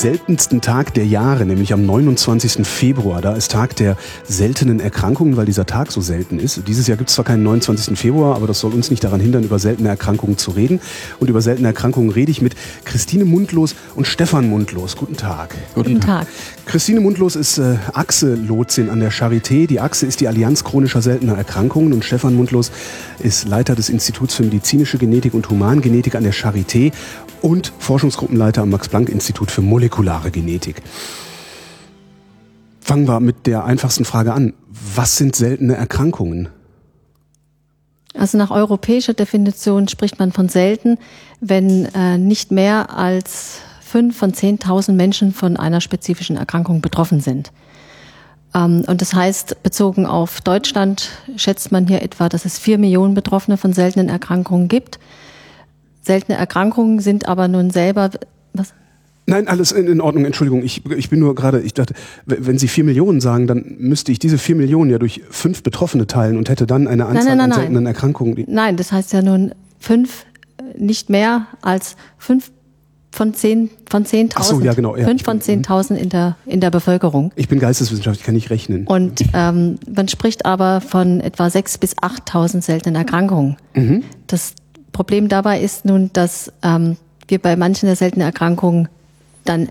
Seltensten Tag der Jahre, nämlich am 29. Februar. Da ist Tag der seltenen Erkrankungen, weil dieser Tag so selten ist. Dieses Jahr gibt es zwar keinen 29. Februar, aber das soll uns nicht daran hindern, über seltene Erkrankungen zu reden. Und über seltene Erkrankungen rede ich mit Christine Mundlos und Stefan Mundlos. Guten Tag. Guten Tag. Christine Mundlos ist äh, Achse-Lotsin an der Charité. Die Achse ist die Allianz chronischer seltener Erkrankungen und Stefan Mundlos ist Leiter des Instituts für medizinische Genetik und Humangenetik an der Charité und Forschungsgruppenleiter am Max-Planck-Institut für molekulare Genetik. Fangen wir mit der einfachsten Frage an. Was sind seltene Erkrankungen? Also nach europäischer Definition spricht man von selten, wenn äh, nicht mehr als fünf von 10.000 Menschen von einer spezifischen Erkrankung betroffen sind. Ähm, und das heißt, bezogen auf Deutschland schätzt man hier etwa, dass es vier Millionen Betroffene von seltenen Erkrankungen gibt. Seltene Erkrankungen sind aber nun selber, was? Nein, alles in, in Ordnung, Entschuldigung. Ich, ich bin nur gerade, ich dachte, wenn Sie vier Millionen sagen, dann müsste ich diese vier Millionen ja durch fünf Betroffene teilen und hätte dann eine Anzahl nein, nein, an seltenen nein. Erkrankungen. Nein, das heißt ja nun fünf, nicht mehr als fünf von zehn, von zehntausend. Ach so, ja, genau, ja. Fünf von zehntausend in der, in der Bevölkerung. Ich bin Geisteswissenschaftler, ich kann nicht rechnen. Und ähm, man spricht aber von etwa sechs bis achttausend seltenen Erkrankungen. Mhm. Das Problem dabei ist nun, dass ähm, wir bei manchen der seltenen Erkrankungen dann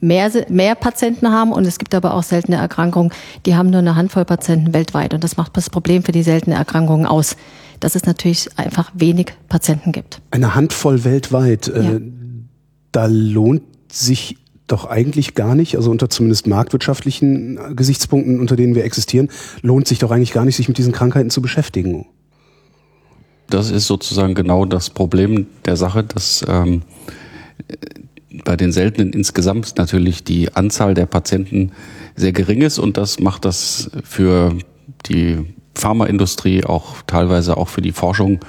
mehr, mehr Patienten haben und es gibt aber auch seltene Erkrankungen, die haben nur eine Handvoll Patienten weltweit und das macht das Problem für die seltenen Erkrankungen aus, dass es natürlich einfach wenig Patienten gibt. Eine Handvoll weltweit. Ja. Äh, da lohnt sich doch eigentlich gar nicht, also unter zumindest marktwirtschaftlichen Gesichtspunkten, unter denen wir existieren, lohnt sich doch eigentlich gar nicht, sich mit diesen Krankheiten zu beschäftigen. Das ist sozusagen genau das Problem der Sache, dass ähm, bei den Seltenen insgesamt natürlich die Anzahl der Patienten sehr gering ist und das macht das für die Pharmaindustrie auch teilweise auch für die Forschung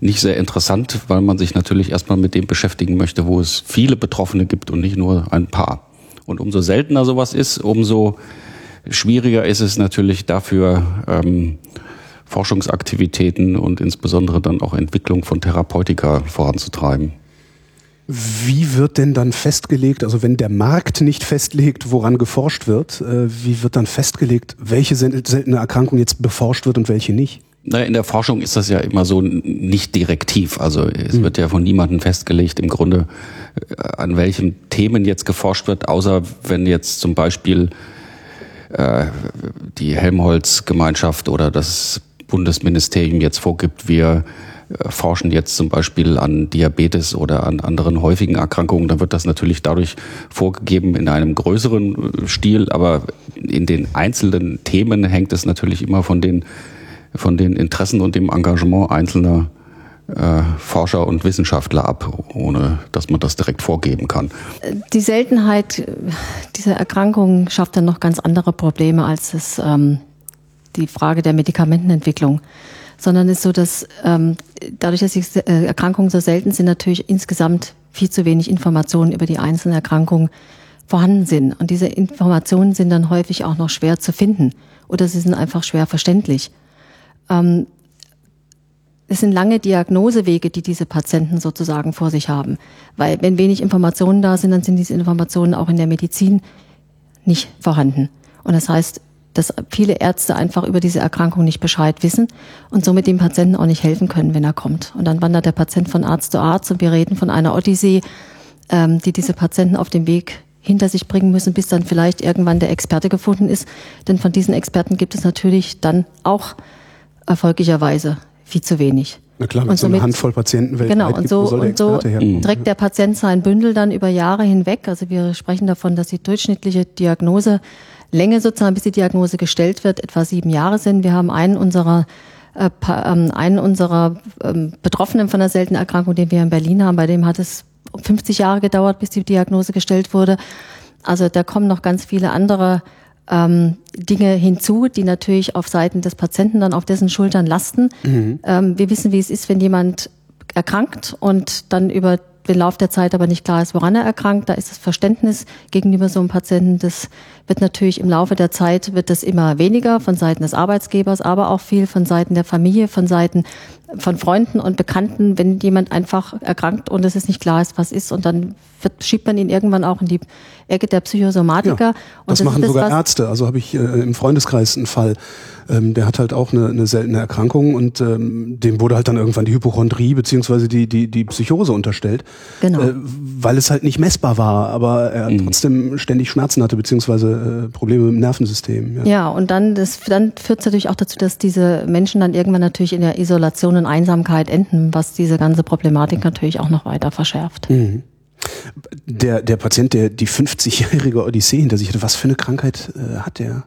nicht sehr interessant, weil man sich natürlich erstmal mit dem beschäftigen möchte, wo es viele Betroffene gibt und nicht nur ein paar. Und umso seltener sowas ist, umso schwieriger ist es natürlich dafür, ähm, Forschungsaktivitäten und insbesondere dann auch Entwicklung von Therapeutika voranzutreiben. Wie wird denn dann festgelegt, also wenn der Markt nicht festlegt, woran geforscht wird, äh, wie wird dann festgelegt, welche sel- seltene Erkrankung jetzt beforscht wird und welche nicht? Naja, in der Forschung ist das ja immer so nicht direktiv. Also es wird ja von niemandem festgelegt, im Grunde, äh, an welchen Themen jetzt geforscht wird, außer wenn jetzt zum Beispiel äh, die Helmholtz-Gemeinschaft oder das Bundesministerium jetzt vorgibt, wir forschen jetzt zum Beispiel an Diabetes oder an anderen häufigen Erkrankungen, dann wird das natürlich dadurch vorgegeben in einem größeren äh, Stil, aber in den einzelnen Themen hängt es natürlich immer von den von den Interessen und dem Engagement einzelner äh, Forscher und Wissenschaftler ab, ohne dass man das direkt vorgeben kann. Die Seltenheit dieser Erkrankungen schafft dann noch ganz andere Probleme als es, ähm, die Frage der Medikamentenentwicklung. Sondern es ist so, dass ähm, dadurch, dass die äh, Erkrankungen so selten sind, natürlich insgesamt viel zu wenig Informationen über die einzelnen Erkrankungen vorhanden sind. Und diese Informationen sind dann häufig auch noch schwer zu finden oder sie sind einfach schwer verständlich. Ähm, es sind lange Diagnosewege, die diese Patienten sozusagen vor sich haben. Weil wenn wenig Informationen da sind, dann sind diese Informationen auch in der Medizin nicht vorhanden. Und das heißt, dass viele Ärzte einfach über diese Erkrankung nicht Bescheid wissen und somit dem Patienten auch nicht helfen können, wenn er kommt. Und dann wandert der Patient von Arzt zu Arzt und wir reden von einer Odyssee, ähm, die diese Patienten auf dem Weg hinter sich bringen müssen, bis dann vielleicht irgendwann der Experte gefunden ist. Denn von diesen Experten gibt es natürlich dann auch erfolgreicherweise viel zu wenig. Na klar, wenn Und so eine somit- Handvoll Patienten weltweit Genau, und gibt, so, wo soll der und so herkommen? trägt der Patient sein Bündel dann über Jahre hinweg. Also wir sprechen davon, dass die durchschnittliche Diagnoselänge sozusagen, bis die Diagnose gestellt wird, etwa sieben Jahre sind. Wir haben einen unserer äh, ähm, einen unserer ähm, Betroffenen von einer seltenen Erkrankung, den wir in Berlin haben, bei dem hat es 50 Jahre gedauert, bis die Diagnose gestellt wurde. Also da kommen noch ganz viele andere ähm, Dinge hinzu, die natürlich auf Seiten des Patienten dann auf dessen Schultern lasten. Mhm. Ähm, wir wissen, wie es ist, wenn jemand erkrankt und dann über den Lauf der Zeit aber nicht klar ist, woran er erkrankt. Da ist das Verständnis gegenüber so einem Patienten, das wird natürlich im Laufe der Zeit, wird das immer weniger von Seiten des Arbeitsgebers, aber auch viel von Seiten der Familie, von Seiten von Freunden und Bekannten, wenn jemand einfach erkrankt und es ist nicht klar ist, was ist und dann wird, schiebt man ihn irgendwann auch in die Ecke der Psychosomatiker. Ja, das, das machen das, sogar Ärzte. Also habe ich äh, im Freundeskreis einen Fall, ähm, der hat halt auch eine, eine seltene Erkrankung und ähm, dem wurde halt dann irgendwann die Hypochondrie beziehungsweise die, die, die Psychose unterstellt, genau. äh, weil es halt nicht messbar war, aber er mhm. trotzdem ständig Schmerzen hatte beziehungsweise äh, Probleme mit dem Nervensystem. Ja, ja und dann, das, dann führt es natürlich auch dazu, dass diese Menschen dann irgendwann natürlich in der Isolation und Einsamkeit enden, was diese ganze Problematik natürlich auch noch weiter verschärft. Mhm. Der, der Patient, der die 50-jährige Odyssee hinter sich hatte, was für eine Krankheit äh, hat der?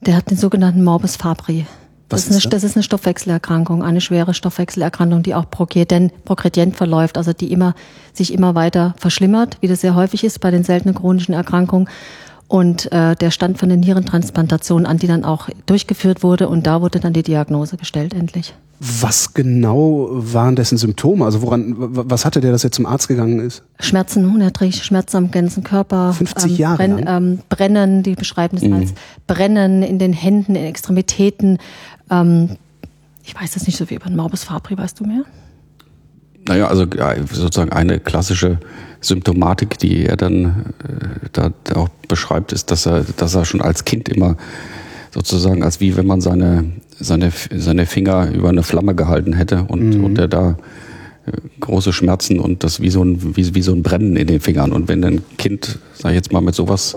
Der hat den sogenannten Morbus Fabri. Das ist, eine, das ist, eine, Stoffwechselerkrankung, eine schwere Stoffwechselerkrankung, die auch progredient, verläuft, also die immer, sich immer weiter verschlimmert, wie das sehr häufig ist bei den seltenen chronischen Erkrankungen. Und äh, der stand von der Nierentransplantation an, die dann auch durchgeführt wurde. Und da wurde dann die Diagnose gestellt, endlich. Was genau waren dessen Symptome? Also woran, was hatte der, dass er zum Arzt gegangen ist? Schmerzen, unerträgliche Schmerzen am ganzen Körper. 50 ähm, Jahre Brenn, ähm, Brennen, die beschreiben es mhm. als Brennen in den Händen, in Extremitäten. Ähm, ich weiß das nicht so wie über den Morbus Fabri, weißt du mehr? Naja, also sozusagen eine klassische Symptomatik, die er dann äh, da auch beschreibt, ist, dass er, dass er schon als Kind immer sozusagen, als wie wenn man seine, seine, seine Finger über eine Flamme gehalten hätte und, mhm. und er da äh, große Schmerzen und das wie so ein, wie, wie so ein Brennen in den Fingern. Und wenn ein Kind, sag ich jetzt mal, mit sowas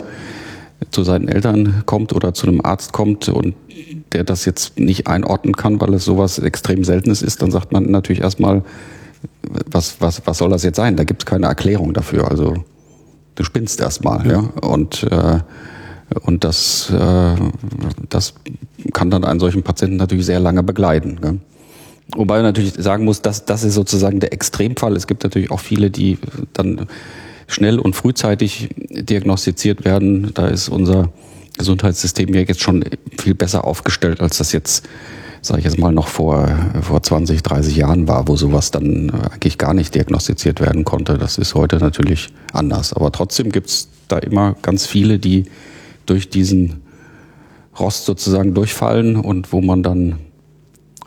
zu seinen Eltern kommt oder zu einem Arzt kommt und der das jetzt nicht einordnen kann, weil es sowas extrem Seltenes ist, dann sagt man natürlich erstmal, was, was, was soll das jetzt sein? Da gibt es keine Erklärung dafür. Also du spinnst erstmal, ja. ja. Und, äh, und das, äh, das kann dann einen solchen Patienten natürlich sehr lange begleiten. Gell? Wobei man natürlich sagen muss, dass das ist sozusagen der Extremfall. Es gibt natürlich auch viele, die dann schnell und frühzeitig diagnostiziert werden. Da ist unser Gesundheitssystem ja jetzt schon viel besser aufgestellt, als das jetzt sage ich jetzt mal, noch vor, vor 20, 30 Jahren war, wo sowas dann eigentlich gar nicht diagnostiziert werden konnte. Das ist heute natürlich anders. Aber trotzdem gibt's da immer ganz viele, die durch diesen Rost sozusagen durchfallen und wo man dann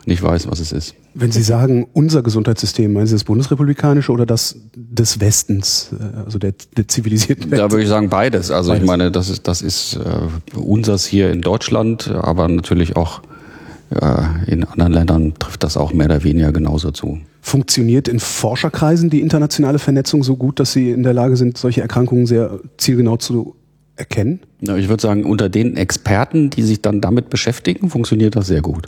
nicht weiß, was es ist. Wenn Sie sagen, unser Gesundheitssystem, meinen Sie das bundesrepublikanische oder das des Westens, äh, also der, der zivilisierten Welt? Da würde ich sagen beides. Also beides. ich meine, das ist, das ist äh, unseres hier in Deutschland, aber natürlich auch in anderen Ländern trifft das auch mehr oder weniger genauso zu. Funktioniert in Forscherkreisen die internationale Vernetzung so gut, dass sie in der Lage sind, solche Erkrankungen sehr zielgenau zu erkennen? Ja, ich würde sagen, unter den Experten, die sich dann damit beschäftigen, funktioniert das sehr gut.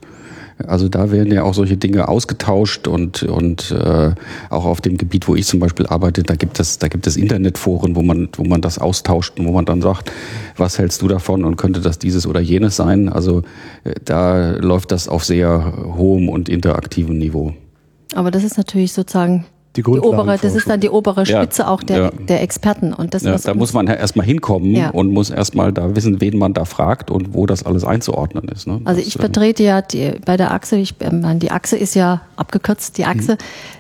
Also da werden ja auch solche Dinge ausgetauscht und, und äh, auch auf dem Gebiet, wo ich zum Beispiel arbeite, da gibt es, da gibt es Internetforen, wo man, wo man das austauscht und wo man dann sagt, was hältst du davon und könnte das dieses oder jenes sein? Also äh, da läuft das auf sehr hohem und interaktivem Niveau. Aber das ist natürlich sozusagen die, die obere, das ist dann die obere Spitze ja, auch der, ja. der Experten. Und das, ja, da muss man erstmal hinkommen und muss erstmal da wissen, wen man da fragt und wo das alles einzuordnen ist. Ne? Also das, ich vertrete ja die, bei der Achse, ich, ähm, die Achse ist ja abgekürzt, die Achse mhm.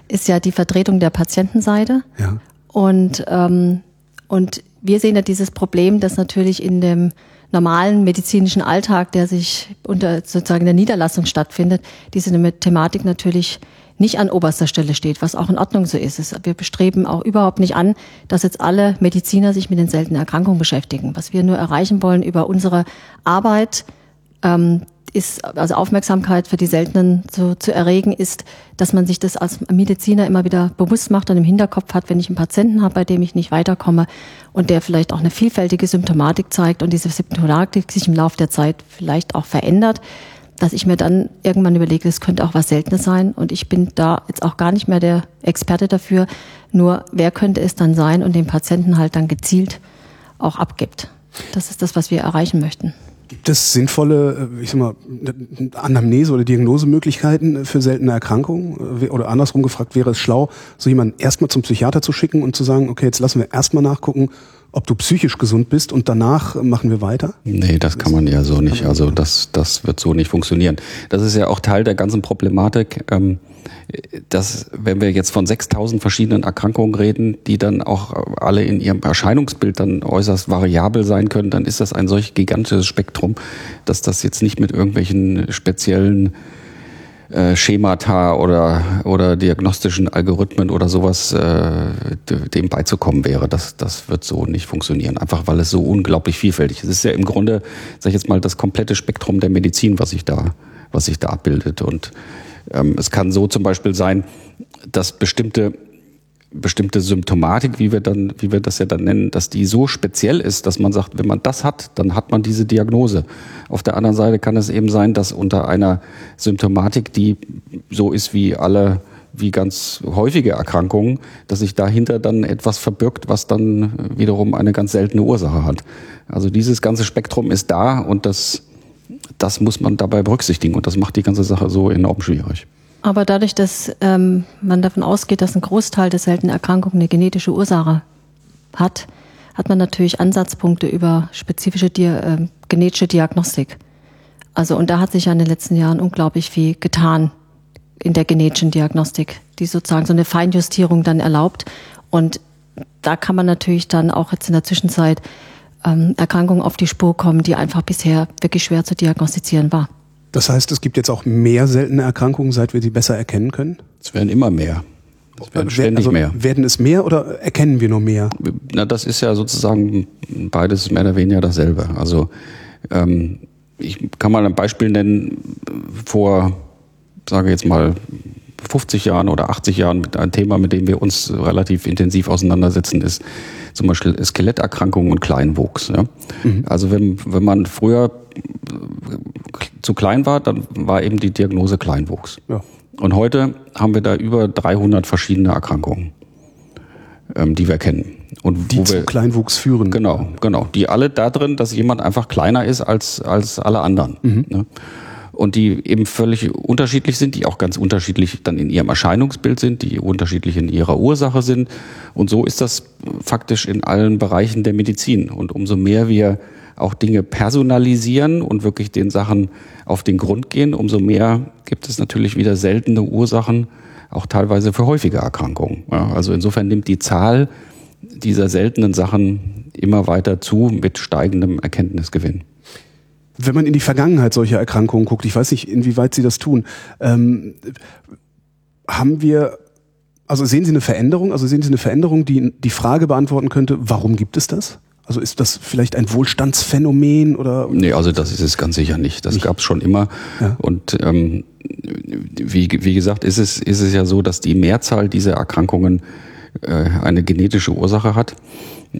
ist ja die Vertretung der Patientenseite. Ja. Und, ähm, und wir sehen ja dieses Problem, dass natürlich in dem normalen medizinischen Alltag, der sich unter sozusagen der Niederlassung stattfindet, diese Thematik natürlich nicht an oberster Stelle steht, was auch in Ordnung so ist. Wir bestreben auch überhaupt nicht an, dass jetzt alle Mediziner sich mit den seltenen Erkrankungen beschäftigen. Was wir nur erreichen wollen über unsere Arbeit, ähm, ist, also Aufmerksamkeit für die Seltenen zu, zu erregen, ist, dass man sich das als Mediziner immer wieder bewusst macht und im Hinterkopf hat, wenn ich einen Patienten habe, bei dem ich nicht weiterkomme und der vielleicht auch eine vielfältige Symptomatik zeigt und diese Symptomatik sich im Laufe der Zeit vielleicht auch verändert, dass ich mir dann irgendwann überlege, es könnte auch was Seltenes sein. Und ich bin da jetzt auch gar nicht mehr der Experte dafür. Nur wer könnte es dann sein und den Patienten halt dann gezielt auch abgibt. Das ist das, was wir erreichen möchten. Gibt es sinnvolle, äh, ich sag mal, Anamnese oder Diagnosemöglichkeiten für seltene Erkrankungen? Oder andersrum gefragt, wäre es schlau, so jemanden erstmal zum Psychiater zu schicken und zu sagen, okay, jetzt lassen wir erstmal nachgucken, ob du psychisch gesund bist und danach machen wir weiter? Nee, das kann man ja so nicht. Also das, das wird so nicht funktionieren. Das ist ja auch Teil der ganzen Problematik, ähm, dass wenn wir jetzt von 6000 verschiedenen Erkrankungen reden, die dann auch alle in ihrem Erscheinungsbild dann äußerst variabel sein können, dann ist das ein solch gigantisches Spektrum, dass das jetzt nicht mit irgendwelchen speziellen äh, Schemata oder, oder diagnostischen Algorithmen oder sowas äh, dem beizukommen wäre. Das, das wird so nicht funktionieren, einfach weil es so unglaublich vielfältig ist. Es ist ja im Grunde, sag ich jetzt mal, das komplette Spektrum der Medizin, was sich da, was sich da abbildet. Und ähm, es kann so zum Beispiel sein, dass bestimmte bestimmte Symptomatik, wie wir dann, wie wir das ja dann nennen, dass die so speziell ist, dass man sagt, wenn man das hat, dann hat man diese Diagnose. Auf der anderen Seite kann es eben sein, dass unter einer Symptomatik, die so ist wie alle, wie ganz häufige Erkrankungen, dass sich dahinter dann etwas verbirgt, was dann wiederum eine ganz seltene Ursache hat. Also dieses ganze Spektrum ist da und das, das muss man dabei berücksichtigen und das macht die ganze Sache so enorm schwierig. Aber dadurch, dass ähm, man davon ausgeht, dass ein Großteil der seltenen Erkrankungen eine genetische Ursache hat, hat man natürlich Ansatzpunkte über spezifische Di äh, genetische Diagnostik. Also und da hat sich ja in den letzten Jahren unglaublich viel getan in der genetischen Diagnostik, die sozusagen so eine Feinjustierung dann erlaubt. Und da kann man natürlich dann auch jetzt in der Zwischenzeit ähm, Erkrankungen auf die Spur kommen, die einfach bisher wirklich schwer zu diagnostizieren war. Das heißt, es gibt jetzt auch mehr seltene Erkrankungen, seit wir sie besser erkennen können? Es werden immer mehr. Es werden ständig also, mehr. Werden es mehr oder erkennen wir nur mehr? Na, das ist ja sozusagen beides mehr oder weniger dasselbe. Also ähm, ich kann mal ein Beispiel nennen. Vor, sage jetzt mal, 50 Jahren oder 80 Jahren mit einem Thema, mit dem wir uns relativ intensiv auseinandersetzen, ist zum Beispiel Skeletterkrankungen und Kleinwuchs. Ja? Mhm. Also wenn, wenn man früher zu klein war, dann war eben die Diagnose Kleinwuchs. Ja. Und heute haben wir da über 300 verschiedene Erkrankungen, ähm, die wir kennen. Und die zu Kleinwuchs führen. Genau, genau. Die alle da drin, dass jemand einfach kleiner ist als, als alle anderen. Mhm. Ne? Und die eben völlig unterschiedlich sind, die auch ganz unterschiedlich dann in ihrem Erscheinungsbild sind, die unterschiedlich in ihrer Ursache sind. Und so ist das faktisch in allen Bereichen der Medizin. Und umso mehr wir auch Dinge personalisieren und wirklich den Sachen auf den Grund gehen, umso mehr gibt es natürlich wieder seltene Ursachen, auch teilweise für häufige Erkrankungen. Ja, also insofern nimmt die Zahl dieser seltenen Sachen immer weiter zu mit steigendem Erkenntnisgewinn. Wenn man in die Vergangenheit solcher Erkrankungen guckt, ich weiß nicht, inwieweit Sie das tun, ähm, haben wir, also sehen Sie eine Veränderung, also sehen Sie eine Veränderung, die die Frage beantworten könnte, warum gibt es das? Also ist das vielleicht ein Wohlstandsphänomen oder? Nee, also das ist es ganz sicher nicht. Das gab es schon immer. Ja. Und ähm, wie, wie gesagt, ist es, ist es ja so, dass die Mehrzahl dieser Erkrankungen äh, eine genetische Ursache hat.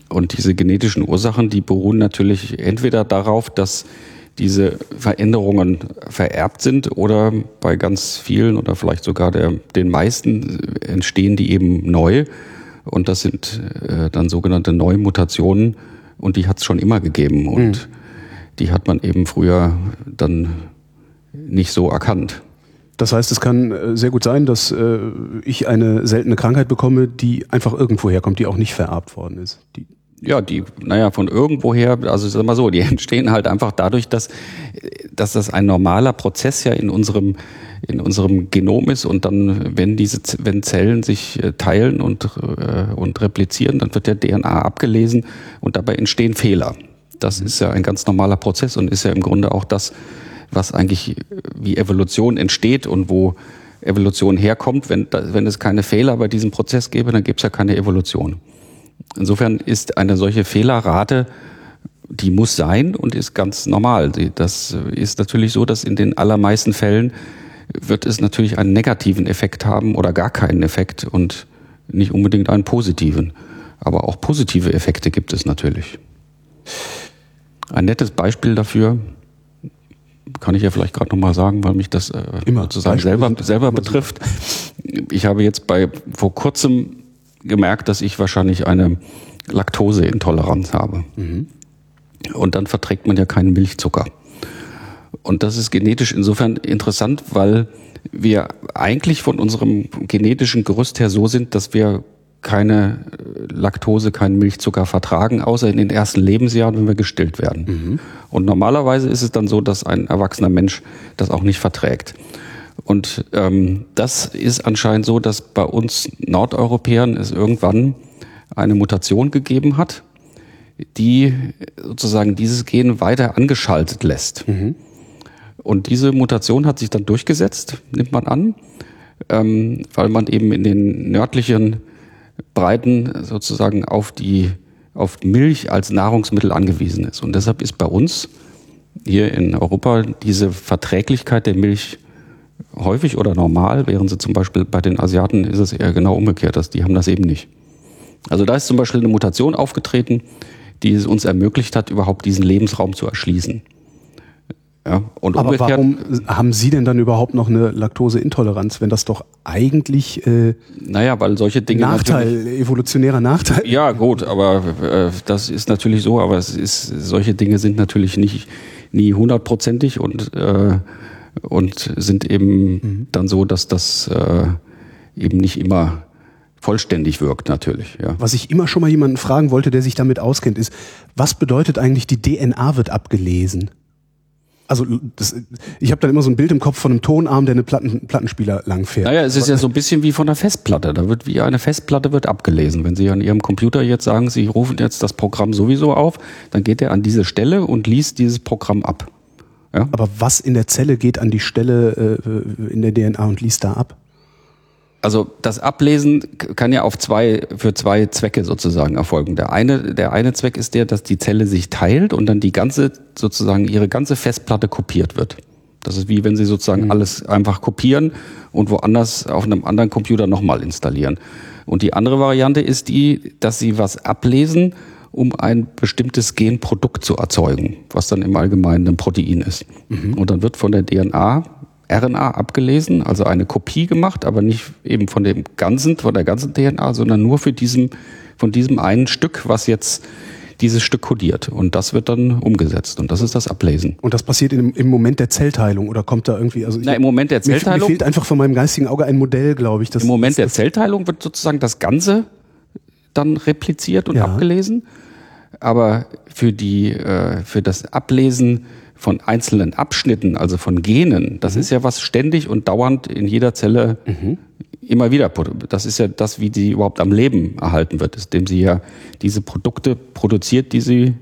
Und diese genetischen Ursachen, die beruhen natürlich entweder darauf, dass diese Veränderungen vererbt sind oder bei ganz vielen oder vielleicht sogar der, den meisten entstehen die eben neu. Und das sind äh, dann sogenannte Neumutationen und die hat es schon immer gegeben und mhm. die hat man eben früher dann nicht so erkannt. Das heißt, es kann äh, sehr gut sein, dass äh, ich eine seltene Krankheit bekomme, die einfach irgendwo herkommt, die auch nicht vererbt worden ist. Die ja, die, naja, von irgendwoher, also sag mal so, die entstehen halt einfach dadurch, dass, dass das ein normaler Prozess ja in unserem, in unserem Genom ist und dann, wenn diese, wenn Zellen sich äh, teilen und, äh, und replizieren, dann wird der DNA abgelesen und dabei entstehen Fehler. Das ist ja ein ganz normaler Prozess und ist ja im Grunde auch das, was eigentlich wie Evolution entsteht und wo Evolution herkommt. Wenn, wenn es keine Fehler bei diesem Prozess gäbe, dann gäbe es ja keine Evolution. Insofern ist eine solche Fehlerrate, die muss sein und ist ganz normal. Das ist natürlich so, dass in den allermeisten Fällen wird es natürlich einen negativen Effekt haben oder gar keinen Effekt und nicht unbedingt einen positiven. Aber auch positive Effekte gibt es natürlich. Ein nettes Beispiel dafür kann ich ja vielleicht gerade nochmal sagen, weil mich das äh, Immer. sozusagen selber, selber betrifft. Ich habe jetzt bei vor kurzem gemerkt, dass ich wahrscheinlich eine Laktoseintoleranz habe. Mhm. Und dann verträgt man ja keinen Milchzucker. Und das ist genetisch insofern interessant, weil wir eigentlich von unserem genetischen Gerüst her so sind, dass wir keine äh, Laktose, keinen Milchzucker vertragen, außer in den ersten Lebensjahren, wenn wir gestillt werden. Mhm. Und normalerweise ist es dann so, dass ein erwachsener Mensch das auch nicht verträgt. Und ähm, das ist anscheinend so, dass bei uns Nordeuropäern es irgendwann eine Mutation gegeben hat, die sozusagen dieses Gen weiter angeschaltet lässt. Mhm. Und diese Mutation hat sich dann durchgesetzt, nimmt man an, ähm, weil man eben in den nördlichen Breiten sozusagen auf die auf Milch als Nahrungsmittel angewiesen ist. Und deshalb ist bei uns hier in Europa diese Verträglichkeit der Milch häufig oder normal, während sie zum Beispiel bei den Asiaten ist es eher genau umgekehrt, dass die haben das eben nicht. Also da ist zum Beispiel eine Mutation aufgetreten, die es uns ermöglicht hat, überhaupt diesen Lebensraum zu erschließen. Ja, und Aber warum haben Sie denn dann überhaupt noch eine Laktoseintoleranz, wenn das doch eigentlich äh, naja, weil solche Dinge Nachteil, evolutionärer Nachteil. Ja, gut, aber äh, das ist natürlich so, aber es ist solche Dinge sind natürlich nicht nie hundertprozentig und äh, und sind eben mhm. dann so, dass das äh, eben nicht immer vollständig wirkt natürlich. Ja. Was ich immer schon mal jemanden fragen wollte, der sich damit auskennt, ist, was bedeutet eigentlich, die DNA wird abgelesen? also das, ich habe dann immer so ein Bild im Kopf von einem Tonarm, der eine Platten, Plattenspieler langfährt. Naja, es ist ja so ein bisschen wie von der Festplatte. Da wird wie eine Festplatte wird abgelesen. Wenn Sie an Ihrem Computer jetzt sagen, Sie rufen jetzt das Programm sowieso auf, dann geht er an diese Stelle und liest dieses Programm ab. Ja? Aber was in der Zelle geht an die Stelle äh, in der DNA und liest da ab? Also das Ablesen kann ja auf zwei, für zwei Zwecke sozusagen erfolgen. Der eine, der eine Zweck ist der, dass die Zelle sich teilt und dann die ganze, sozusagen ihre ganze Festplatte kopiert wird. Das ist wie wenn Sie sozusagen mhm. alles einfach kopieren und woanders auf einem anderen Computer nochmal installieren. Und die andere Variante ist die, dass Sie was ablesen, um ein bestimmtes Genprodukt zu erzeugen, was dann im Allgemeinen ein Protein ist. Mhm. Und dann wird von der DNA RNA abgelesen, also eine Kopie gemacht, aber nicht eben von dem ganzen, von der ganzen DNA, sondern nur für diesem, von diesem einen Stück, was jetzt dieses Stück kodiert. Und das wird dann umgesetzt. Und das ist das Ablesen. Und das passiert im, im Moment der Zellteilung oder kommt da irgendwie, also Na, im Moment der Zellteilung. Mir, mir fehlt einfach von meinem geistigen Auge ein Modell, glaube ich. Das, Im Moment der Zellteilung wird sozusagen das Ganze dann repliziert und ja. abgelesen. Aber für die, äh, für das Ablesen von einzelnen Abschnitten, also von Genen, das mhm. ist ja was ständig und dauernd in jeder Zelle mhm. immer wieder. Das ist ja das, wie die überhaupt am Leben erhalten wird, indem sie ja diese Produkte produziert, die sie,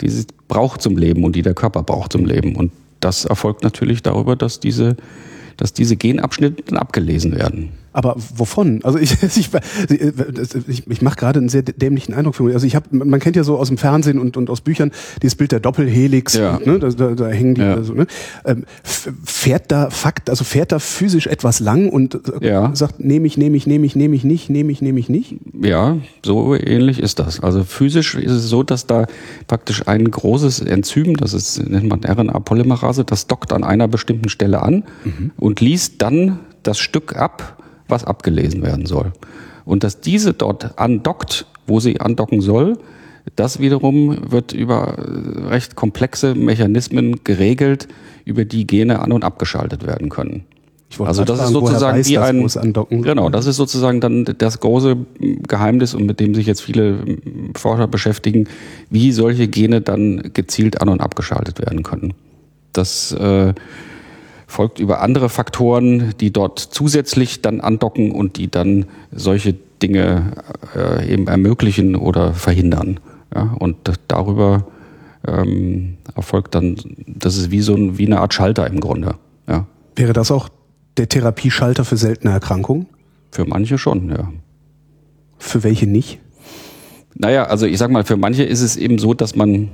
die sie braucht zum Leben und die der Körper braucht zum Leben. Und das erfolgt natürlich darüber, dass diese, dass diese Genabschnitte abgelesen werden. Aber wovon? Also ich, ich, ich, ich mache gerade einen sehr dämlichen Eindruck für mich. Also ich habe, man kennt ja so aus dem Fernsehen und, und aus Büchern dieses Bild der Doppelhelix, ja. und, ne, da, da, da hängen die, ja. also, ne? Ähm, fährt da Fakt, also fährt da physisch etwas lang und äh, ja. sagt, nehme ich, nehme ich, nehme ich, nehme ich nicht, nehme ich, nehme ich nicht? Ja, so ähnlich ist das. Also physisch ist es so, dass da praktisch ein großes Enzym, das ist, nennt man RNA-Polymerase, das dockt an einer bestimmten Stelle an mhm. und liest dann das Stück ab, was abgelesen werden soll. Und dass diese dort andockt, wo sie andocken soll, das wiederum wird über äh, recht komplexe Mechanismen geregelt, über die Gene an- und abgeschaltet werden können. also das fragen, ist sozusagen weiß, wie ein genau, das ist sozusagen dann das große Geheimnis und mit dem sich jetzt viele Forscher beschäftigen, wie solche Gene dann gezielt an- und abgeschaltet werden können. Das äh, folgt über andere Faktoren, die dort zusätzlich dann andocken und die dann solche Dinge äh, eben ermöglichen oder verhindern. Ja, und darüber ähm, erfolgt dann, das ist wie so ein, wie eine Art Schalter im Grunde. Ja. Wäre das auch der Therapieschalter für seltene Erkrankungen? Für manche schon, ja. Für welche nicht? Naja, also ich sag mal, für manche ist es eben so, dass man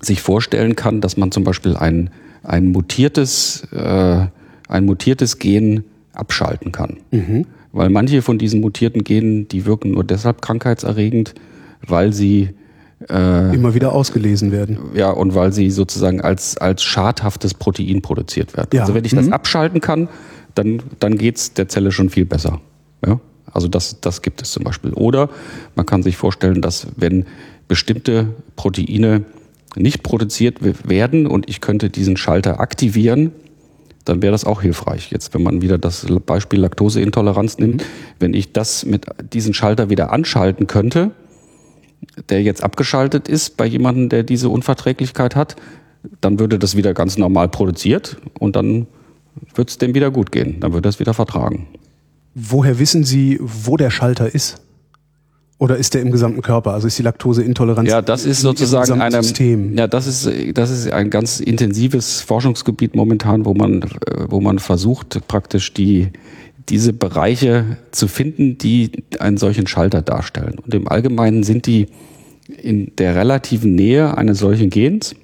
sich vorstellen kann, dass man zum Beispiel einen ein mutiertes, äh, ein mutiertes Gen abschalten kann. Mhm. Weil manche von diesen mutierten Genen, die wirken nur deshalb krankheitserregend, weil sie äh, immer wieder ausgelesen werden. Ja, und weil sie sozusagen als, als schadhaftes Protein produziert werden. Ja. Also wenn ich mhm. das abschalten kann, dann, dann geht's der Zelle schon viel besser. Ja? Also das, das gibt es zum Beispiel. Oder man kann sich vorstellen, dass wenn bestimmte Proteine nicht produziert werden und ich könnte diesen Schalter aktivieren, dann wäre das auch hilfreich. Jetzt, wenn man wieder das Beispiel Laktoseintoleranz nimmt, mhm. wenn ich das mit diesen Schalter wieder anschalten könnte, der jetzt abgeschaltet ist bei jemandem, der diese Unverträglichkeit hat, dann würde das wieder ganz normal produziert und dann wird es dem wieder gut gehen. Dann wird er es wieder vertragen. Woher wissen Sie, wo der Schalter ist? Oder ist der im gesamten Körper? Also ist die Laktoseintoleranz Ja, das ist sozusagen ein System. Ja, das ist das ist ein ganz intensives Forschungsgebiet momentan, wo man wo man versucht praktisch die diese Bereiche zu finden, die einen solchen Schalter darstellen. Und im Allgemeinen sind die in der relativen Nähe eines solchen Gens.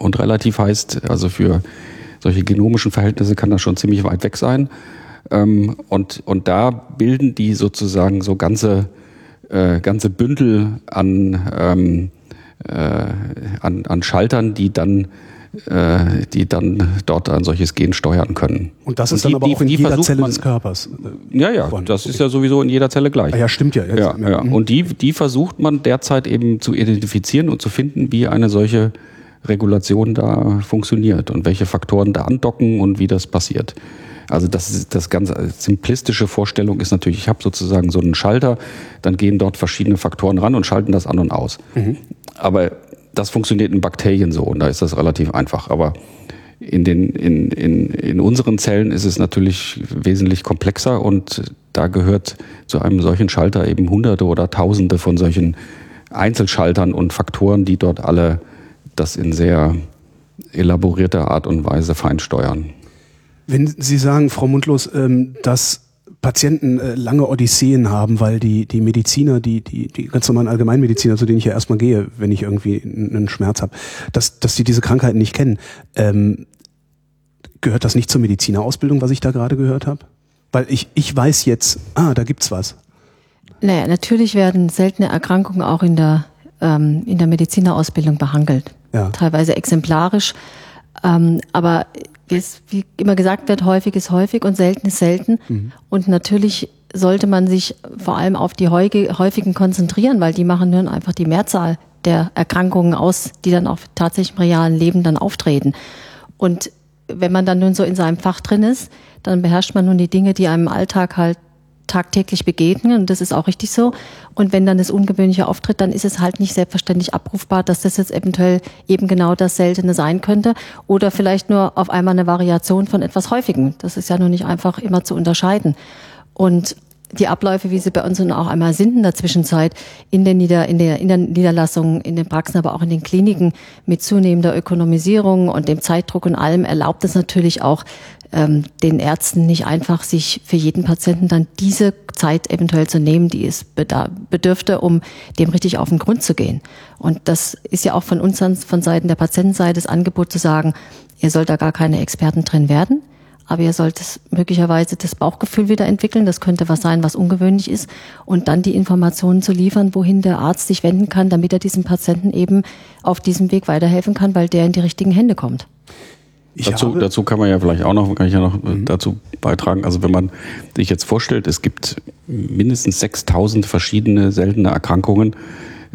Und relativ heißt, also für solche genomischen Verhältnisse kann das schon ziemlich weit weg sein. Ähm, und, und da bilden die sozusagen so ganze, äh, ganze Bündel an, ähm, äh, an, an Schaltern, die dann äh, die dann dort ein solches Gen steuern können. Und das ist und dann die, aber auch in jeder Zelle man, des Körpers. Ja, ja, das ist ja sowieso in jeder Zelle gleich. Ah, ja, stimmt ja. ja, ja. Und die, die versucht man derzeit eben zu identifizieren und zu finden, wie eine solche Regulation da funktioniert und welche Faktoren da andocken und wie das passiert. Also das ist das ganz simplistische Vorstellung ist natürlich, ich habe sozusagen so einen Schalter, dann gehen dort verschiedene Faktoren ran und schalten das an und aus. Mhm. Aber das funktioniert in Bakterien so und da ist das relativ einfach. Aber in, den, in, in, in unseren Zellen ist es natürlich wesentlich komplexer und da gehört zu einem solchen Schalter eben Hunderte oder Tausende von solchen Einzelschaltern und Faktoren, die dort alle das in sehr elaborierter Art und Weise feinsteuern. Wenn Sie sagen, Frau Mundlos, ähm, dass Patienten äh, lange Odysseen haben, weil die, die Mediziner, die, die, die ganz normalen Allgemeinmediziner, zu denen ich ja erstmal gehe, wenn ich irgendwie einen Schmerz habe, dass, dass sie diese Krankheiten nicht kennen. Ähm, gehört das nicht zur Medizinerausbildung, was ich da gerade gehört habe? Weil ich, ich weiß jetzt, ah, da gibt's was. Naja, natürlich werden seltene Erkrankungen auch in der, ähm, in der Medizinerausbildung behandelt. Ja. Teilweise exemplarisch. Ähm, aber wie es wie immer gesagt wird, häufig ist häufig und selten ist selten. Mhm. Und natürlich sollte man sich vor allem auf die häufigen konzentrieren, weil die machen nur einfach die Mehrzahl der Erkrankungen aus, die dann auch tatsächlich im realen Leben dann auftreten. Und wenn man dann nun so in seinem Fach drin ist, dann beherrscht man nun die Dinge, die einem im Alltag halt tagtäglich begegnen und das ist auch richtig so. Und wenn dann das Ungewöhnliche auftritt, dann ist es halt nicht selbstverständlich abrufbar, dass das jetzt eventuell eben genau das Seltene sein könnte oder vielleicht nur auf einmal eine Variation von etwas Häufigem. Das ist ja nur nicht einfach immer zu unterscheiden. Und die Abläufe, wie sie bei uns nun auch einmal sind in der Zwischenzeit, in den, Nieder, in, der, in der Niederlassungen, in den Praxen, aber auch in den Kliniken mit zunehmender Ökonomisierung und dem Zeitdruck und allem erlaubt es natürlich auch ähm, den Ärzten nicht einfach, sich für jeden Patienten dann diese Zeit eventuell zu nehmen, die es bedürfte, um dem richtig auf den Grund zu gehen. Und das ist ja auch von uns von Seiten der Patientenseite das Angebot zu sagen, ihr sollt da gar keine Experten drin werden, aber ihr sollt möglicherweise das Bauchgefühl wieder entwickeln. Das könnte was sein, was ungewöhnlich ist. Und dann die Informationen zu liefern, wohin der Arzt sich wenden kann, damit er diesem Patienten eben auf diesem Weg weiterhelfen kann, weil der in die richtigen Hände kommt. Dazu, dazu, kann man ja vielleicht auch noch, kann ich ja noch mhm. dazu beitragen. Also wenn man sich jetzt vorstellt, es gibt mindestens 6000 verschiedene seltene Erkrankungen,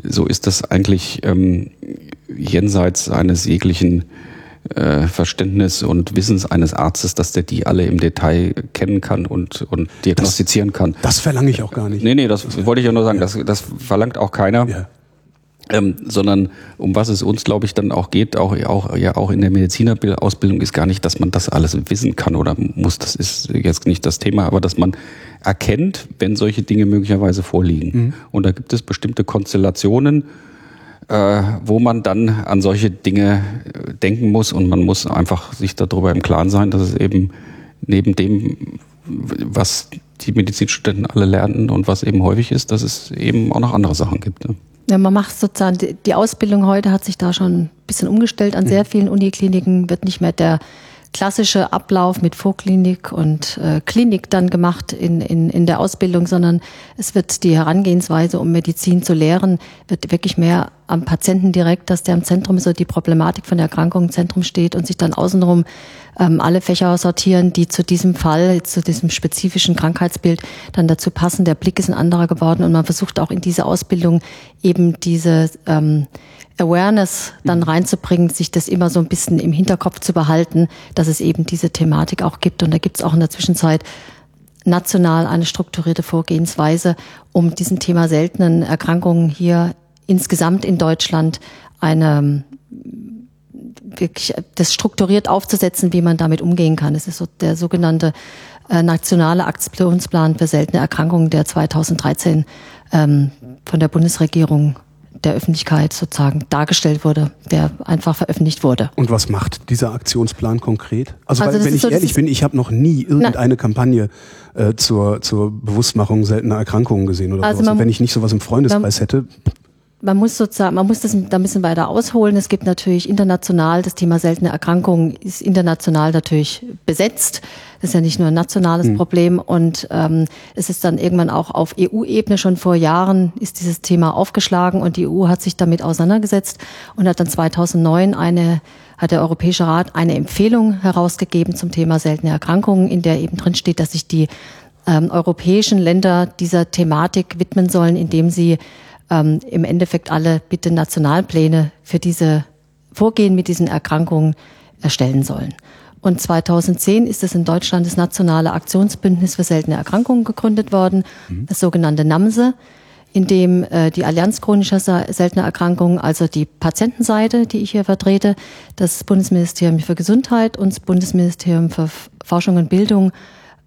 so ist das eigentlich ähm, jenseits eines jeglichen äh, Verständnis und Wissens eines Arztes, dass der die alle im Detail kennen kann und, und diagnostizieren das, kann. Das verlange ich auch gar nicht. Nee, nee, das wollte ich ja nur sagen. Ja. Das, das verlangt auch keiner. Ja ähm, sondern um was es uns, glaube ich, dann auch geht, auch, auch, ja, auch in der Medizinerausbildung ist gar nicht, dass man das alles wissen kann oder muss, das ist jetzt nicht das Thema, aber dass man erkennt, wenn solche Dinge möglicherweise vorliegen. Mhm. Und da gibt es bestimmte Konstellationen, äh, wo man dann an solche Dinge äh, denken muss und man muss einfach sich darüber im Klaren sein, dass es eben neben dem, was die Medizinstudenten alle lernen und was eben häufig ist, dass es eben auch noch andere Sachen gibt. Ne? Ja, man macht sozusagen, die Ausbildung heute hat sich da schon ein bisschen umgestellt. An sehr mhm. vielen Unikliniken wird nicht mehr der klassische Ablauf mit Vorklinik und äh, Klinik dann gemacht in, in, in der Ausbildung, sondern es wird die Herangehensweise, um Medizin zu lehren, wird wirklich mehr am Patienten direkt, dass der im Zentrum so die Problematik von der Erkrankung im Zentrum steht und sich dann außenrum ähm, alle Fächer sortieren, die zu diesem Fall, zu diesem spezifischen Krankheitsbild dann dazu passen. Der Blick ist ein anderer geworden und man versucht auch in diese Ausbildung eben diese ähm, Awareness dann mhm. reinzubringen, sich das immer so ein bisschen im Hinterkopf zu behalten, dass es eben diese Thematik auch gibt. Und da gibt es auch in der Zwischenzeit national eine strukturierte Vorgehensweise, um diesem Thema seltenen Erkrankungen hier insgesamt in Deutschland eine wirklich das strukturiert aufzusetzen, wie man damit umgehen kann. Es ist so der sogenannte äh, nationale Aktionsplan für seltene Erkrankungen, der 2013 ähm, von der Bundesregierung der Öffentlichkeit sozusagen dargestellt wurde, der einfach veröffentlicht wurde. Und was macht dieser Aktionsplan konkret? Also, also weil, wenn ich so, ehrlich bin, ich habe noch nie irgendeine na, Kampagne äh, zur, zur Bewusstmachung seltener Erkrankungen gesehen oder also sowas. Wenn ich nicht sowas im Freundeskreis hätte, man muss sozusagen, man muss das da ein bisschen weiter ausholen. Es gibt natürlich international, das Thema seltene Erkrankungen ist international natürlich besetzt. Das ist ja nicht nur ein nationales mhm. Problem. Und ähm, es ist dann irgendwann auch auf EU-Ebene schon vor Jahren ist dieses Thema aufgeschlagen und die EU hat sich damit auseinandergesetzt und hat dann 2009 eine hat der Europäische Rat eine Empfehlung herausgegeben zum Thema seltene Erkrankungen, in der eben drin steht, dass sich die ähm, europäischen Länder dieser Thematik widmen sollen, indem sie ähm, im Endeffekt alle bitte Nationalpläne für diese Vorgehen mit diesen Erkrankungen erstellen sollen. Und 2010 ist es in Deutschland das Nationale Aktionsbündnis für seltene Erkrankungen gegründet worden, mhm. das sogenannte NAMSE, in dem äh, die Allianz chronischer seltener Erkrankungen, also die Patientenseite, die ich hier vertrete, das Bundesministerium für Gesundheit und das Bundesministerium für Forschung und Bildung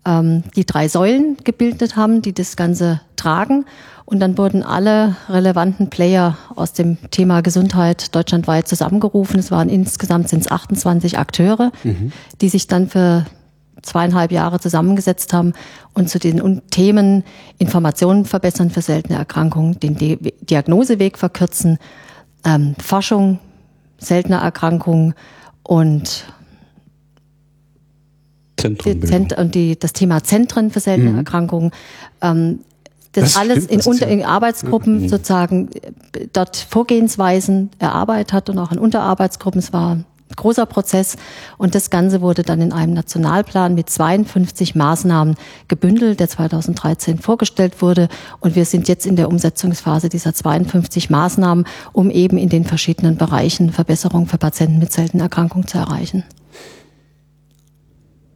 ähm, die drei Säulen gebildet haben, die das Ganze tragen. Und dann wurden alle relevanten Player aus dem Thema Gesundheit deutschlandweit zusammengerufen. Es waren insgesamt sind es 28 Akteure, mhm. die sich dann für zweieinhalb Jahre zusammengesetzt haben und zu den Themen Informationen verbessern für seltene Erkrankungen, den Diagnoseweg verkürzen, ähm, Forschung seltener Erkrankungen und Zentren und die, das Thema Zentren für seltene mhm. Erkrankungen ähm, das, das alles in, unter, in Arbeitsgruppen mhm. sozusagen äh, dort Vorgehensweisen erarbeitet hat und auch in Unterarbeitsgruppen. Es war ein großer Prozess und das Ganze wurde dann in einem Nationalplan mit 52 Maßnahmen gebündelt, der 2013 vorgestellt wurde und wir sind jetzt in der Umsetzungsphase dieser 52 Maßnahmen, um eben in den verschiedenen Bereichen Verbesserungen für Patienten mit seltenen Erkrankungen zu erreichen.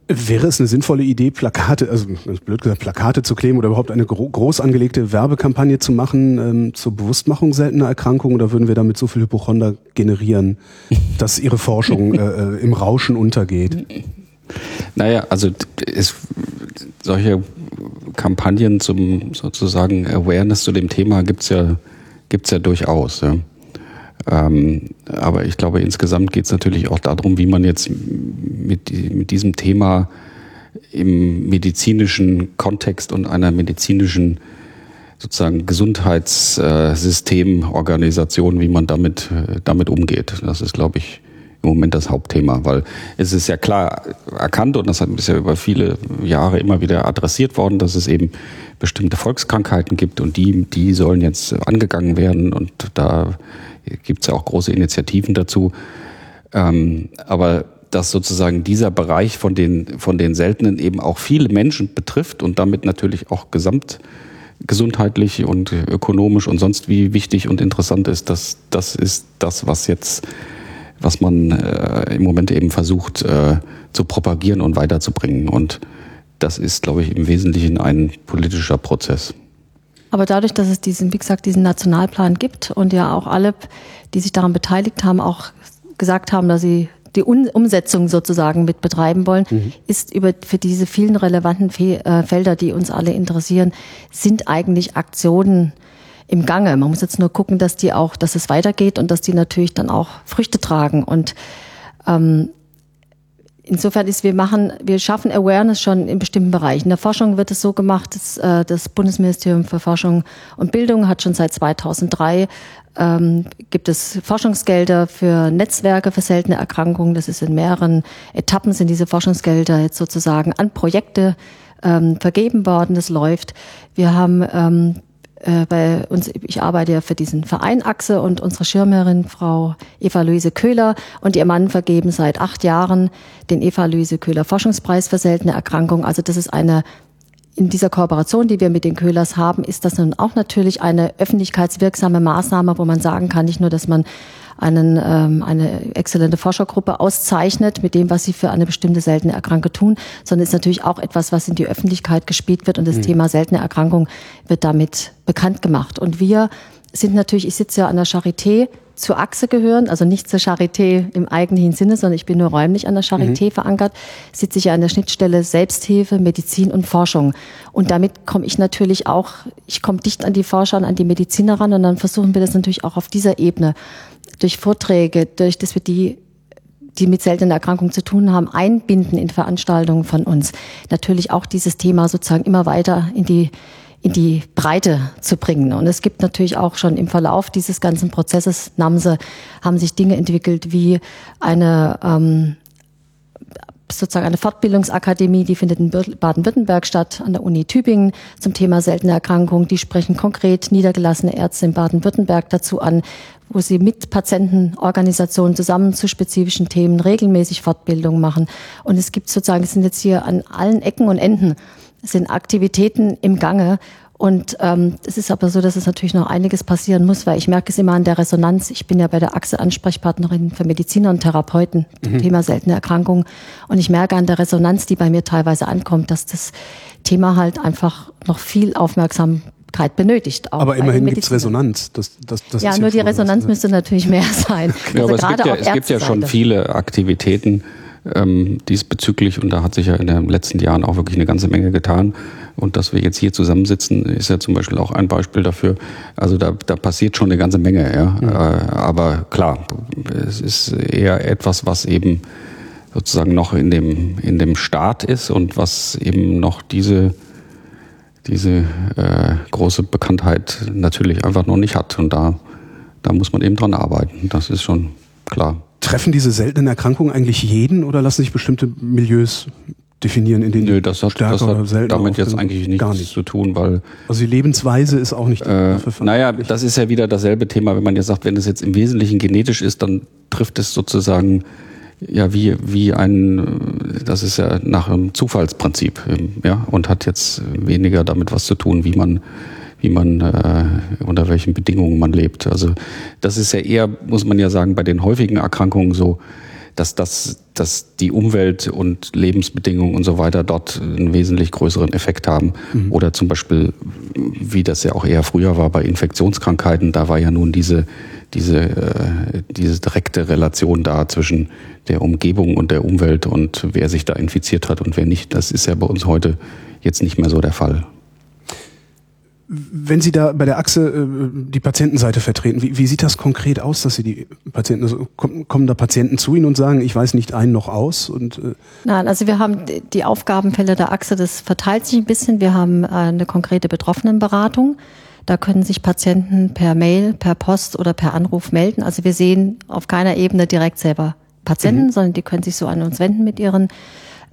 Wäre es eine sinnvolle Idee, Plakate, also blöd gesagt, Plakate zu kleben oder überhaupt eine gro groß angelegte Werbekampagne zu machen ähm, zur Bewusstmachung seltener Erkrankungen oder würden wir damit so viel Hypochonder generieren, dass ihre Forschung äh, äh, im Rauschen untergeht? Naja, also es, solche Kampagnen zum sozusagen Awareness zu dem Thema gibt's ja, gibt's ja durchaus. Ja. Ähm, aber ich glaube, insgesamt geht es natürlich auch darum, wie man jetzt mit, mit diesem Thema im medizinischen Kontext und einer medizinischen sozusagen Gesundheitssystemorganisation, wie man damit, damit umgeht. Das ist, glaube ich, im Moment das Hauptthema, weil es ist ja klar erkannt und das hat bisher über viele Jahre immer wieder adressiert worden, dass es eben bestimmte Volkskrankheiten gibt und die, die sollen jetzt angegangen werden und da gibt es ja auch große Initiativen dazu. Ähm, aber dass sozusagen dieser Bereich von den, von den seltenen eben auch viele Menschen betrifft und damit natürlich auch gesamt gesundheitlich und ökonomisch und sonst wie wichtig und interessant ist, das, das ist das, was jetzt, was man äh, im Moment eben versucht äh, zu propagieren und weiterzubringen. Und das ist, glaube ich, im Wesentlichen ein politischer Prozess. Aber dadurch, dass es diesen, wie gesagt, diesen Nationalplan gibt und ja auch alle, die sich daran beteiligt haben, auch gesagt haben, dass sie die Umsetzung sozusagen mit betreiben wollen, mhm. ist über für diese vielen relevanten Fe äh, Felder, die uns alle interessieren, sind eigentlich Aktionen im Gange. Man muss jetzt nur gucken, dass die auch, dass es weitergeht und dass die natürlich dann auch Früchte tragen. Und ähm, Insofern ist, wir machen, wir schaffen Awareness schon in bestimmten Bereichen. In der Forschung wird es so gemacht, dass äh, das Bundesministerium für Forschung und Bildung hat schon seit 2003 ähm, gibt es Forschungsgelder für Netzwerke für seltene Erkrankungen. Das ist in mehreren Etappen sind diese Forschungsgelder jetzt sozusagen an Projekte ähm, vergeben worden. Das läuft. Wir haben ähm, äh, bei uns, ich arbeite ja für diesen Verein Achse und unsere Schirmherrin, Frau Eva-Luise Köhler und ihr Mann vergeben seit acht Jahren den Eva-Luise Köhler Forschungspreis für seltene Erkrankungen. Also das ist eine in dieser Kooperation, die wir mit den Köhlers haben, ist das nun auch natürlich eine öffentlichkeitswirksame Maßnahme, wo man sagen kann, nicht nur, dass man einen, ähm, eine exzellente Forschergruppe auszeichnet mit dem, was sie für eine bestimmte seltene Erkrankung tun, sondern ist natürlich auch etwas, was in die Öffentlichkeit gespielt wird und das mhm. Thema seltene Erkrankung wird damit bekannt gemacht. Und wir sind natürlich, ich sitze ja an der Charité, zur Achse gehören, also nicht zur Charité im eigentlichen Sinne, sondern ich bin nur räumlich an der Charité mhm. verankert, sitze ich ja an der Schnittstelle Selbsthilfe, Medizin und Forschung. Und damit komme ich natürlich auch, ich komme dicht an die Forscher und an die Mediziner ran und dann versuchen wir das natürlich auch auf dieser Ebene durch Vorträge, durch dass wir die die mit seltenen Erkrankungen zu tun haben, einbinden in Veranstaltungen von uns. Natürlich auch dieses Thema sozusagen immer weiter in die in die Breite zu bringen. Und es gibt natürlich auch schon im Verlauf dieses ganzen Prozesses, NAMSE, haben sich Dinge entwickelt wie eine ähm, sozusagen eine Fortbildungsakademie, die findet in Baden-Württemberg statt, an der Uni Tübingen zum Thema seltene Erkrankungen. Die sprechen konkret niedergelassene Ärzte in Baden-Württemberg dazu an, wo sie mit Patientenorganisationen zusammen zu spezifischen Themen regelmäßig Fortbildungen machen. Und es gibt sozusagen, es sind jetzt hier an allen Ecken und Enden sind Aktivitäten im Gange. Und ähm, es ist aber so, dass es natürlich noch einiges passieren muss, weil ich merke es immer an der Resonanz. Ich bin ja bei der Achse Ansprechpartnerin für Mediziner und Therapeuten zum mhm. Thema seltene Erkrankungen. Und ich merke an der Resonanz, die bei mir teilweise ankommt, dass das Thema halt einfach noch viel Aufmerksamkeit benötigt. aber immerhin gibt es Resonanz. Das, das, das ja, nur die Resonanz müsste natürlich mehr sein. ja, also aber es gibt ja, es gibt ja schon viele Aktivitäten, ähm, diesbezüglich. Und da hat sich ja in den letzten Jahren auch wirklich eine ganze Menge getan. Und dass wir jetzt hier zusammensitzen, ist ja zum Beispiel auch ein Beispiel dafür. Also da, da passiert schon eine ganze Menge. Ja. Mhm. Äh, aber klar, es ist eher etwas, was eben sozusagen noch in dem, in dem Start ist und was eben noch diese, diese äh, große Bekanntheit natürlich einfach noch nicht hat. Und da, da muss man eben dran arbeiten. Das ist schon klar. Treffen diese seltenen Erkrankungen eigentlich jeden oder lassen sich bestimmte Milieus definieren, in denen Nö, das hat, stärker das hat oder seltener damit jetzt eigentlich nichts gar nicht. zu tun, weil also die Lebensweise ist auch nicht. Äh, naja, das ist ja wieder dasselbe Thema, wenn man jetzt sagt, wenn es jetzt im Wesentlichen genetisch ist, dann trifft es sozusagen ja wie wie ein, das ist ja nach einem Zufallsprinzip, ja, und hat jetzt weniger damit was zu tun, wie man wie man, äh, unter welchen Bedingungen man lebt. Also das ist ja eher, muss man ja sagen, bei den häufigen Erkrankungen so, dass das, dass die Umwelt und Lebensbedingungen und so weiter dort einen wesentlich größeren Effekt haben. Mhm. Oder zum Beispiel, wie das ja auch eher früher war bei Infektionskrankheiten, da war ja nun diese, diese, äh, diese direkte Relation da zwischen der Umgebung und der Umwelt und wer sich da infiziert hat und wer nicht. Das ist ja bei uns heute jetzt nicht mehr so der Fall. Wenn Sie da bei der Achse äh, die Patientenseite vertreten, wie, wie, sieht das konkret aus, dass Sie die Patienten, also kommen, kommen, da Patienten zu Ihnen und sagen, ich weiß nicht ein noch aus? Und, äh Nein, also wir haben die Aufgabenfälle der Achse, das verteilt sich ein bisschen. Wir haben äh, eine konkrete Betroffenenberatung. Da können sich Patienten per Mail, per Post oder per Anruf melden. Also wir sehen auf keiner Ebene direkt selber Patienten, mhm. sondern die können sich so an uns wenden mit ihren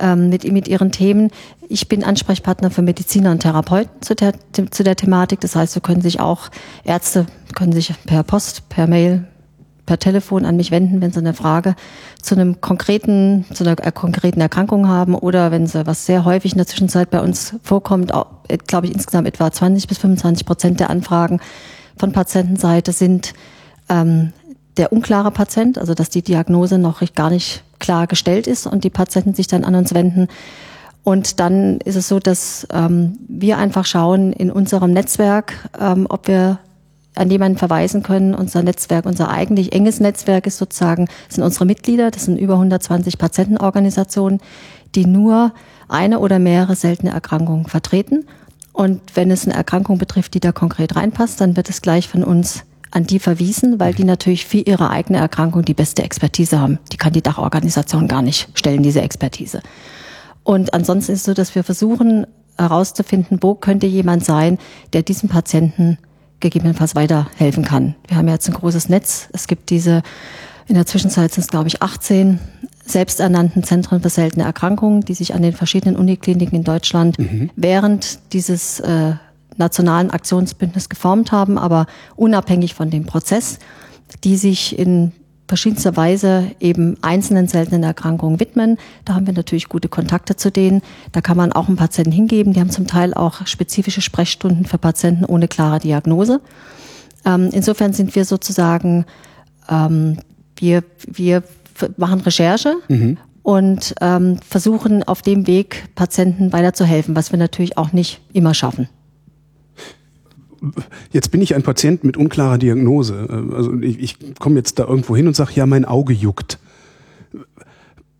ähm, mit, mit ihren Themen. Ich bin Ansprechpartner für Mediziner und Therapeuten zu der, zu der Thematik. Das heißt, so können sich auch Ärzte können sich per Post, per Mail, per Telefon an mich wenden, wenn sie eine Frage zu einem konkreten, zu einer konkreten Erkrankung haben oder wenn sie, was sehr häufig in der Zwischenzeit bei uns vorkommt, auch, glaube ich insgesamt etwa 20 bis 25 Prozent der Anfragen von Patientenseite sind ähm, der unklare Patient, also dass die Diagnose noch gar nicht klar gestellt ist und die Patienten sich dann an uns wenden. Und dann ist es so, dass ähm, wir einfach schauen in unserem Netzwerk, ähm, ob wir an jemanden verweisen können. Unser Netzwerk, unser eigentlich enges Netzwerk ist sozusagen, sind unsere Mitglieder. Das sind über 120 Patientenorganisationen, die nur eine oder mehrere seltene Erkrankungen vertreten. Und wenn es eine Erkrankung betrifft, die da konkret reinpasst, dann wird es gleich von uns an die verwiesen, weil die natürlich für ihre eigene Erkrankung die beste Expertise haben. Die kann die Dachorganisation gar nicht stellen, diese Expertise. Und ansonsten ist es so, dass wir versuchen herauszufinden, wo könnte jemand sein, der diesem Patienten gegebenenfalls weiterhelfen kann. Wir haben jetzt ein großes Netz. Es gibt diese, in der Zwischenzeit sind es, glaube ich, 18 selbsternannten Zentren für seltene Erkrankungen, die sich an den verschiedenen Unikliniken in Deutschland mhm. während dieses äh, nationalen Aktionsbündnis geformt haben, aber unabhängig von dem Prozess, die sich in verschiedenster Weise eben einzelnen seltenen Erkrankungen widmen. Da haben wir natürlich gute Kontakte zu denen. Da kann man auch einen Patienten hingeben. Die haben zum Teil auch spezifische Sprechstunden für Patienten ohne klare Diagnose. Ähm, insofern sind wir sozusagen, ähm, wir, wir machen Recherche mhm. und ähm, versuchen auf dem Weg Patienten weiterzuhelfen, was wir natürlich auch nicht immer schaffen. Jetzt bin ich ein Patient mit unklarer Diagnose. Also ich, ich komme jetzt da irgendwo hin und sage, ja, mein Auge juckt.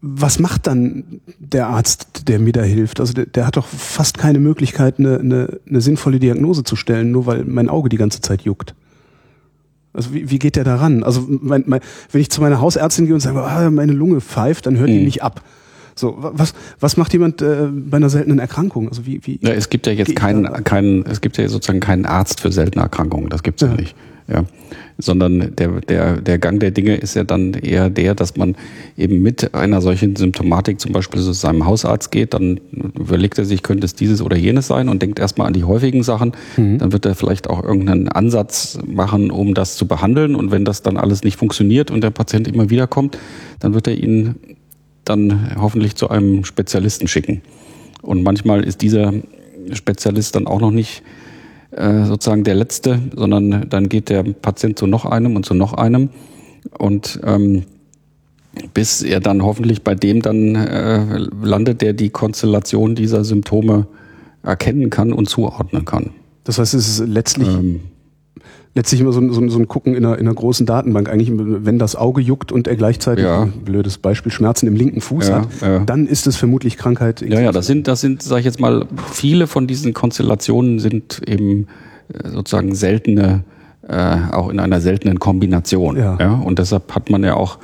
Was macht dann der Arzt, der mir da hilft? Also der, der hat doch fast keine Möglichkeit, eine, eine, eine sinnvolle Diagnose zu stellen, nur weil mein Auge die ganze Zeit juckt. Also wie, wie geht der da ran? Also mein, mein, wenn ich zu meiner Hausärztin gehe und sage, ah, meine Lunge pfeift, dann hört mhm. die nicht ab. So, was, was macht jemand äh, bei einer seltenen Erkrankung? Also wie, wie ja, es gibt ja jetzt keinen, keinen, es gibt ja sozusagen keinen Arzt für seltene Erkrankungen. Das gibt's ja, ja nicht. Ja. Sondern der, der, der Gang der Dinge ist ja dann eher der, dass man eben mit einer solchen Symptomatik zum Beispiel zu seinem Hausarzt geht, dann überlegt er sich, könnte es dieses oder jenes sein und denkt erstmal an die häufigen Sachen. Mhm. Dann wird er vielleicht auch irgendeinen Ansatz machen, um das zu behandeln. Und wenn das dann alles nicht funktioniert und der Patient immer wieder kommt, dann wird er ihn dann hoffentlich zu einem Spezialisten schicken. Und manchmal ist dieser Spezialist dann auch noch nicht äh, sozusagen der letzte, sondern dann geht der Patient zu noch einem und zu noch einem. Und ähm, bis er dann hoffentlich bei dem dann äh, landet, der die Konstellation dieser Symptome erkennen kann und zuordnen kann. Das heißt, es ist letztlich ähm, letztlich immer so, so, so ein Gucken in einer, in einer großen Datenbank. Eigentlich, wenn das Auge juckt und er gleichzeitig, ja. blödes Beispiel, Schmerzen im linken Fuß ja, hat, ja. dann ist es vermutlich Krankheit. Ja, ja, das sind, das sind, sag ich jetzt mal, viele von diesen Konstellationen sind eben äh, sozusagen seltene, äh, auch in einer seltenen Kombination. Ja. ja. Und deshalb hat man ja auch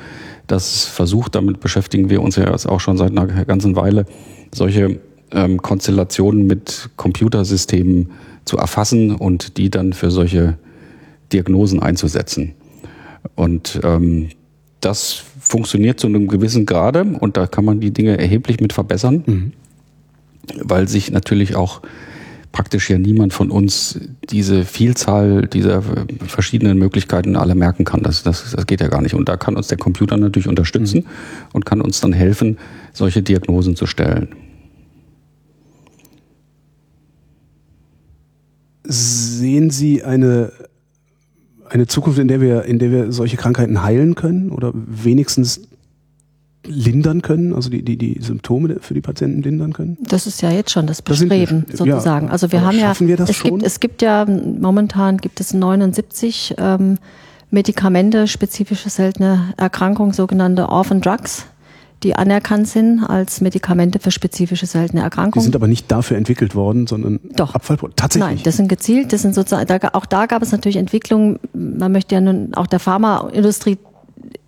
das versucht, damit beschäftigen wir uns ja jetzt auch schon seit einer ganzen Weile, solche ähm, Konstellationen mit Computersystemen zu erfassen und die dann für solche Diagnosen einzusetzen. Und ähm, das funktioniert zu einem gewissen Grade und da kann man die Dinge erheblich mit verbessern, mhm. weil sich natürlich auch praktisch ja niemand von uns diese Vielzahl dieser verschiedenen Möglichkeiten alle merken kann. Das, das, das geht ja gar nicht. Und da kann uns der Computer natürlich unterstützen mhm. und kann uns dann helfen, solche Diagnosen zu stellen. Sehen Sie eine eine Zukunft, in der wir, in der wir solche Krankheiten heilen können oder wenigstens lindern können, also die, die, die Symptome für die Patienten lindern können? Das ist ja jetzt schon das Bestreben, das sozusagen. Ja, also wir haben ja, wir es, schon? Gibt, es gibt ja, momentan gibt es 79 ähm, Medikamente, spezifische seltene Erkrankungen, sogenannte Orphan Drugs die anerkannt sind als Medikamente für spezifische seltene Erkrankungen. Die sind aber nicht dafür entwickelt worden, sondern Doch. Abfallprodukte. Tatsächlich. Nein, das sind gezielt, das sind sozusagen, auch da gab es natürlich Entwicklungen. Man möchte ja nun auch der Pharmaindustrie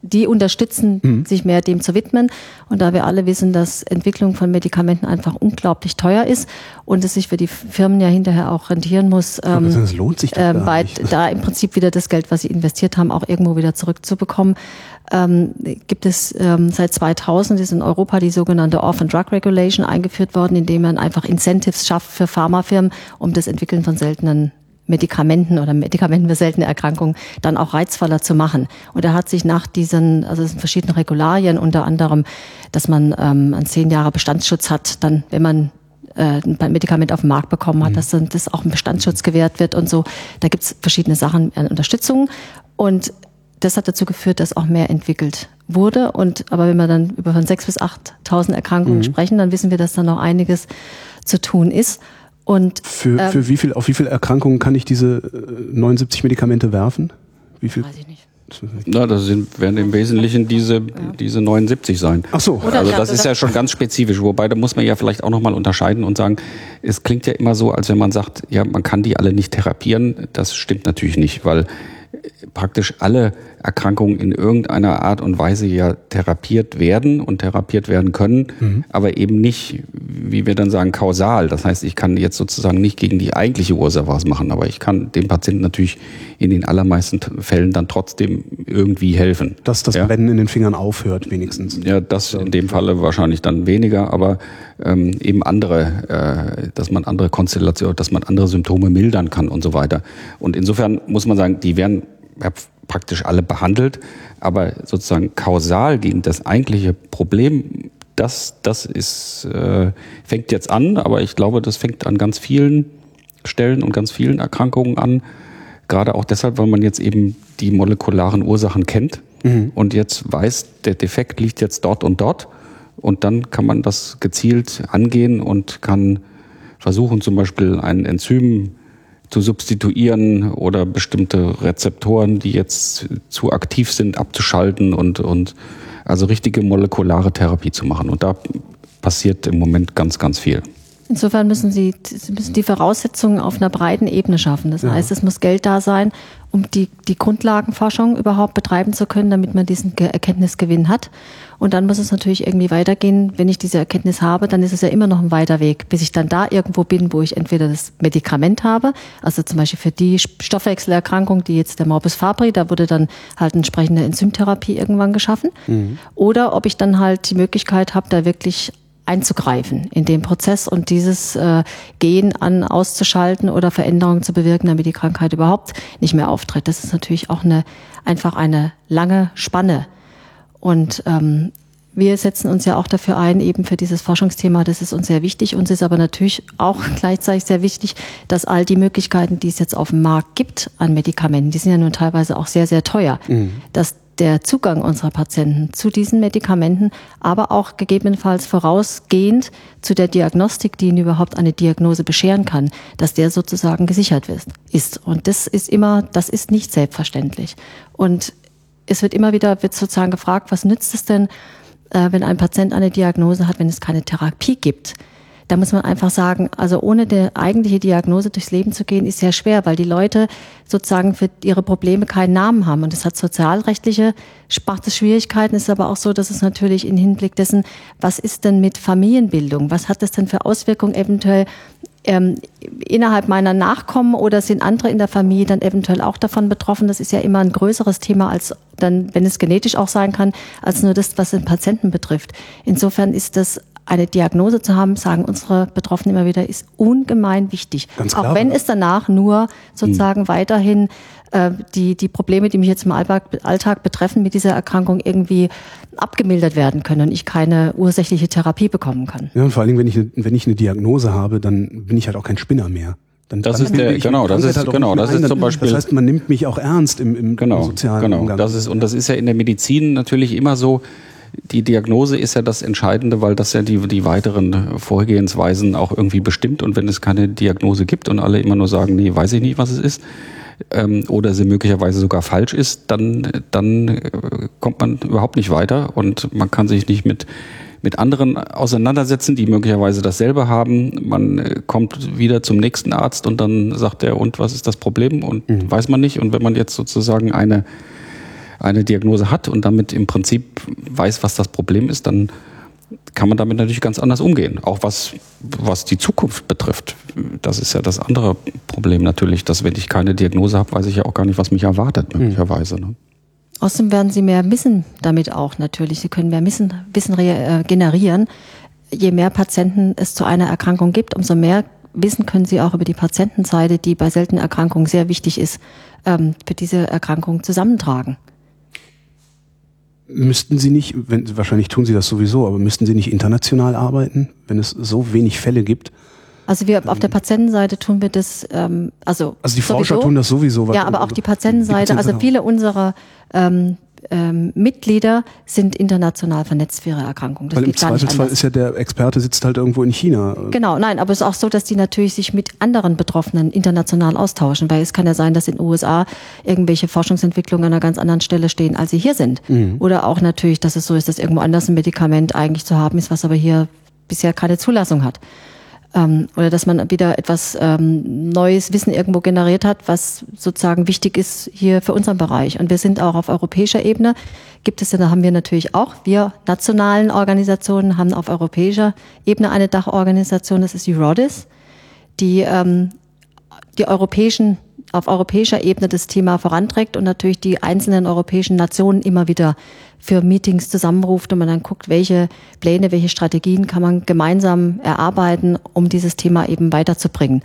die unterstützen, mhm. sich mehr dem zu widmen. Und da wir alle wissen, dass Entwicklung von Medikamenten einfach unglaublich teuer ist und es sich für die Firmen ja hinterher auch rentieren muss, ähm, das lohnt sich äh, bei, da im Prinzip wieder das Geld, was sie investiert haben, auch irgendwo wieder zurückzubekommen, ähm, gibt es ähm, seit 2000 ist in Europa die sogenannte Orphan Drug Regulation eingeführt worden, indem man einfach Incentives schafft für Pharmafirmen, um das Entwickeln von seltenen Medikamenten oder Medikamenten für seltene Erkrankungen dann auch reizvoller zu machen. Und er hat sich nach diesen, also es sind verschiedene Regularien, unter anderem, dass man ähm, einen zehn Jahre Bestandsschutz hat, dann, wenn man äh, ein Medikament auf den Markt bekommen hat, mhm. dass dann das auch ein Bestandsschutz gewährt wird und so. Da gibt's verschiedene Sachen an Unterstützung. Und das hat dazu geführt, dass auch mehr entwickelt wurde. Und aber wenn wir dann über von sechs bis 8.000 Erkrankungen mhm. sprechen, dann wissen wir, dass da noch einiges zu tun ist. Und, für, ähm, für wie viel, auf wie viele Erkrankungen kann ich diese 79 äh, Medikamente werfen? Wie viel? Weiß ich nicht. Na, das sind, werden im Wesentlichen diese, ja. diese 79 sein. Ach so. Oder also das ist ja schon ganz spezifisch. Wobei, da muss man ja vielleicht auch nochmal unterscheiden und sagen, es klingt ja immer so, als wenn man sagt, ja, man kann die alle nicht therapieren. Das stimmt natürlich nicht, weil praktisch alle Erkrankungen in irgendeiner Art und Weise ja therapiert werden und therapiert werden können, mhm. aber eben nicht, wie wir dann sagen, kausal. Das heißt, ich kann jetzt sozusagen nicht gegen die eigentliche Ursache was machen, aber ich kann dem Patienten natürlich in den allermeisten Fällen dann trotzdem irgendwie helfen. Dass das ja? Brennen in den Fingern aufhört, wenigstens. Ja, das in dem Falle wahrscheinlich dann weniger, aber ähm, eben andere, äh, dass man andere Konstellationen, dass man andere Symptome mildern kann und so weiter. Und insofern muss man sagen, die werden praktisch alle behandelt, aber sozusagen kausal gegen das eigentliche Problem, das, das ist, äh, fängt jetzt an, aber ich glaube, das fängt an ganz vielen Stellen und ganz vielen Erkrankungen an. Gerade auch deshalb, weil man jetzt eben die molekularen Ursachen kennt mhm. und jetzt weiß, der Defekt liegt jetzt dort und dort. Und dann kann man das gezielt angehen und kann versuchen, zum Beispiel ein Enzym zu substituieren oder bestimmte Rezeptoren, die jetzt zu aktiv sind, abzuschalten und, und also richtige molekulare Therapie zu machen. Und da passiert im Moment ganz, ganz viel. Insofern müssen Sie, Sie müssen die Voraussetzungen auf einer breiten Ebene schaffen. Das ja. heißt, es muss Geld da sein, um die, die Grundlagenforschung überhaupt betreiben zu können, damit man diesen Erkenntnisgewinn hat. Und dann muss es natürlich irgendwie weitergehen. Wenn ich diese Erkenntnis habe, dann ist es ja immer noch ein weiter Weg, bis ich dann da irgendwo bin, wo ich entweder das Medikament habe, also zum Beispiel für die Stoffwechselerkrankung, die jetzt der Morbus Fabri, da wurde dann halt entsprechende Enzymtherapie irgendwann geschaffen. Mhm. Oder ob ich dann halt die Möglichkeit habe, da wirklich einzugreifen in den Prozess und dieses äh, Gehen an auszuschalten oder Veränderungen zu bewirken, damit die Krankheit überhaupt nicht mehr auftritt. Das ist natürlich auch eine einfach eine lange Spanne. Und ähm, wir setzen uns ja auch dafür ein, eben für dieses Forschungsthema, das ist uns sehr wichtig. Uns ist aber natürlich auch gleichzeitig sehr wichtig, dass all die Möglichkeiten, die es jetzt auf dem Markt gibt an Medikamenten, die sind ja nun teilweise auch sehr, sehr teuer, mhm. dass der Zugang unserer Patienten zu diesen Medikamenten, aber auch gegebenenfalls vorausgehend zu der Diagnostik, die ihnen überhaupt eine Diagnose bescheren kann, dass der sozusagen gesichert ist. Und das ist immer, das ist nicht selbstverständlich. Und es wird immer wieder, wird sozusagen gefragt, was nützt es denn, äh, wenn ein Patient eine Diagnose hat, wenn es keine Therapie gibt? Da muss man einfach sagen, also ohne die eigentliche Diagnose durchs Leben zu gehen, ist sehr schwer, weil die Leute sozusagen für ihre Probleme keinen Namen haben. Und es hat sozialrechtliche Schwierigkeiten. Es ist aber auch so, dass es natürlich im Hinblick dessen, was ist denn mit Familienbildung? Was hat das denn für Auswirkungen eventuell ähm, innerhalb meiner Nachkommen oder sind andere in der Familie dann eventuell auch davon betroffen? Das ist ja immer ein größeres Thema als dann, wenn es genetisch auch sein kann, als nur das, was den Patienten betrifft. Insofern ist das eine Diagnose zu haben, sagen unsere Betroffenen immer wieder, ist ungemein wichtig. Ganz klar. Auch wenn es danach nur sozusagen mhm. weiterhin äh, die, die Probleme, die mich jetzt im Alltag, Alltag betreffen, mit dieser Erkrankung irgendwie abgemildert werden können und ich keine ursächliche Therapie bekommen kann. Ja, und vor allen Dingen, wenn ich, wenn ich eine Diagnose habe, dann bin ich halt auch kein Spinner mehr. Dann, das ist der, genau, das ist, halt genau, das ist zum Beispiel. Das heißt, man nimmt mich auch ernst im, im genau, sozialen genau. Umgang. Das ist, und das ist ja in der Medizin natürlich immer so, die Diagnose ist ja das Entscheidende, weil das ja die, die weiteren Vorgehensweisen auch irgendwie bestimmt. Und wenn es keine Diagnose gibt und alle immer nur sagen, nee, weiß ich nicht, was es ist, ähm, oder sie möglicherweise sogar falsch ist, dann, dann äh, kommt man überhaupt nicht weiter und man kann sich nicht mit mit anderen auseinandersetzen, die möglicherweise dasselbe haben. Man äh, kommt wieder zum nächsten Arzt und dann sagt er, und was ist das Problem? Und mhm. weiß man nicht. Und wenn man jetzt sozusagen eine eine Diagnose hat und damit im Prinzip weiß, was das Problem ist, dann kann man damit natürlich ganz anders umgehen. Auch was, was die Zukunft betrifft. Das ist ja das andere Problem natürlich, dass wenn ich keine Diagnose habe, weiß ich ja auch gar nicht, was mich erwartet, hm. möglicherweise. Ne? Außerdem werden Sie mehr Wissen damit auch natürlich. Sie können mehr Wissen, Wissen äh, generieren. Je mehr Patienten es zu einer Erkrankung gibt, umso mehr Wissen können Sie auch über die Patientenseite, die bei seltenen Erkrankungen sehr wichtig ist, ähm, für diese Erkrankung zusammentragen. Müssten Sie nicht, wenn, wahrscheinlich tun Sie das sowieso, aber müssten Sie nicht international arbeiten, wenn es so wenig Fälle gibt? Also wir auf der Patientenseite tun wir das, ähm, also also die Forscher sowieso, tun das sowieso. Ja, aber auch die Patientenseite, also viele unserer ähm, ähm, Mitglieder sind international vernetzt für ihre Erkrankung. Das Weil im Zweifelsfall ist ja der Experte sitzt halt irgendwo in China. Genau, nein, aber es ist auch so, dass die natürlich sich mit anderen Betroffenen international austauschen, weil es kann ja sein, dass in den USA irgendwelche Forschungsentwicklungen an einer ganz anderen Stelle stehen, als sie hier sind. Mhm. Oder auch natürlich, dass es so ist, dass irgendwo anders ein Medikament eigentlich zu haben ist, was aber hier bisher keine Zulassung hat. Ähm, oder dass man wieder etwas ähm, neues Wissen irgendwo generiert hat, was sozusagen wichtig ist hier für unseren Bereich. Und wir sind auch auf europäischer Ebene, gibt es ja, da haben wir natürlich auch, wir nationalen Organisationen haben auf europäischer Ebene eine Dachorganisation, das ist die RODIS, die ähm, die europäischen auf europäischer Ebene das Thema voranträgt und natürlich die einzelnen europäischen Nationen immer wieder für Meetings zusammenruft und man dann guckt, welche Pläne, welche Strategien kann man gemeinsam erarbeiten, um dieses Thema eben weiterzubringen.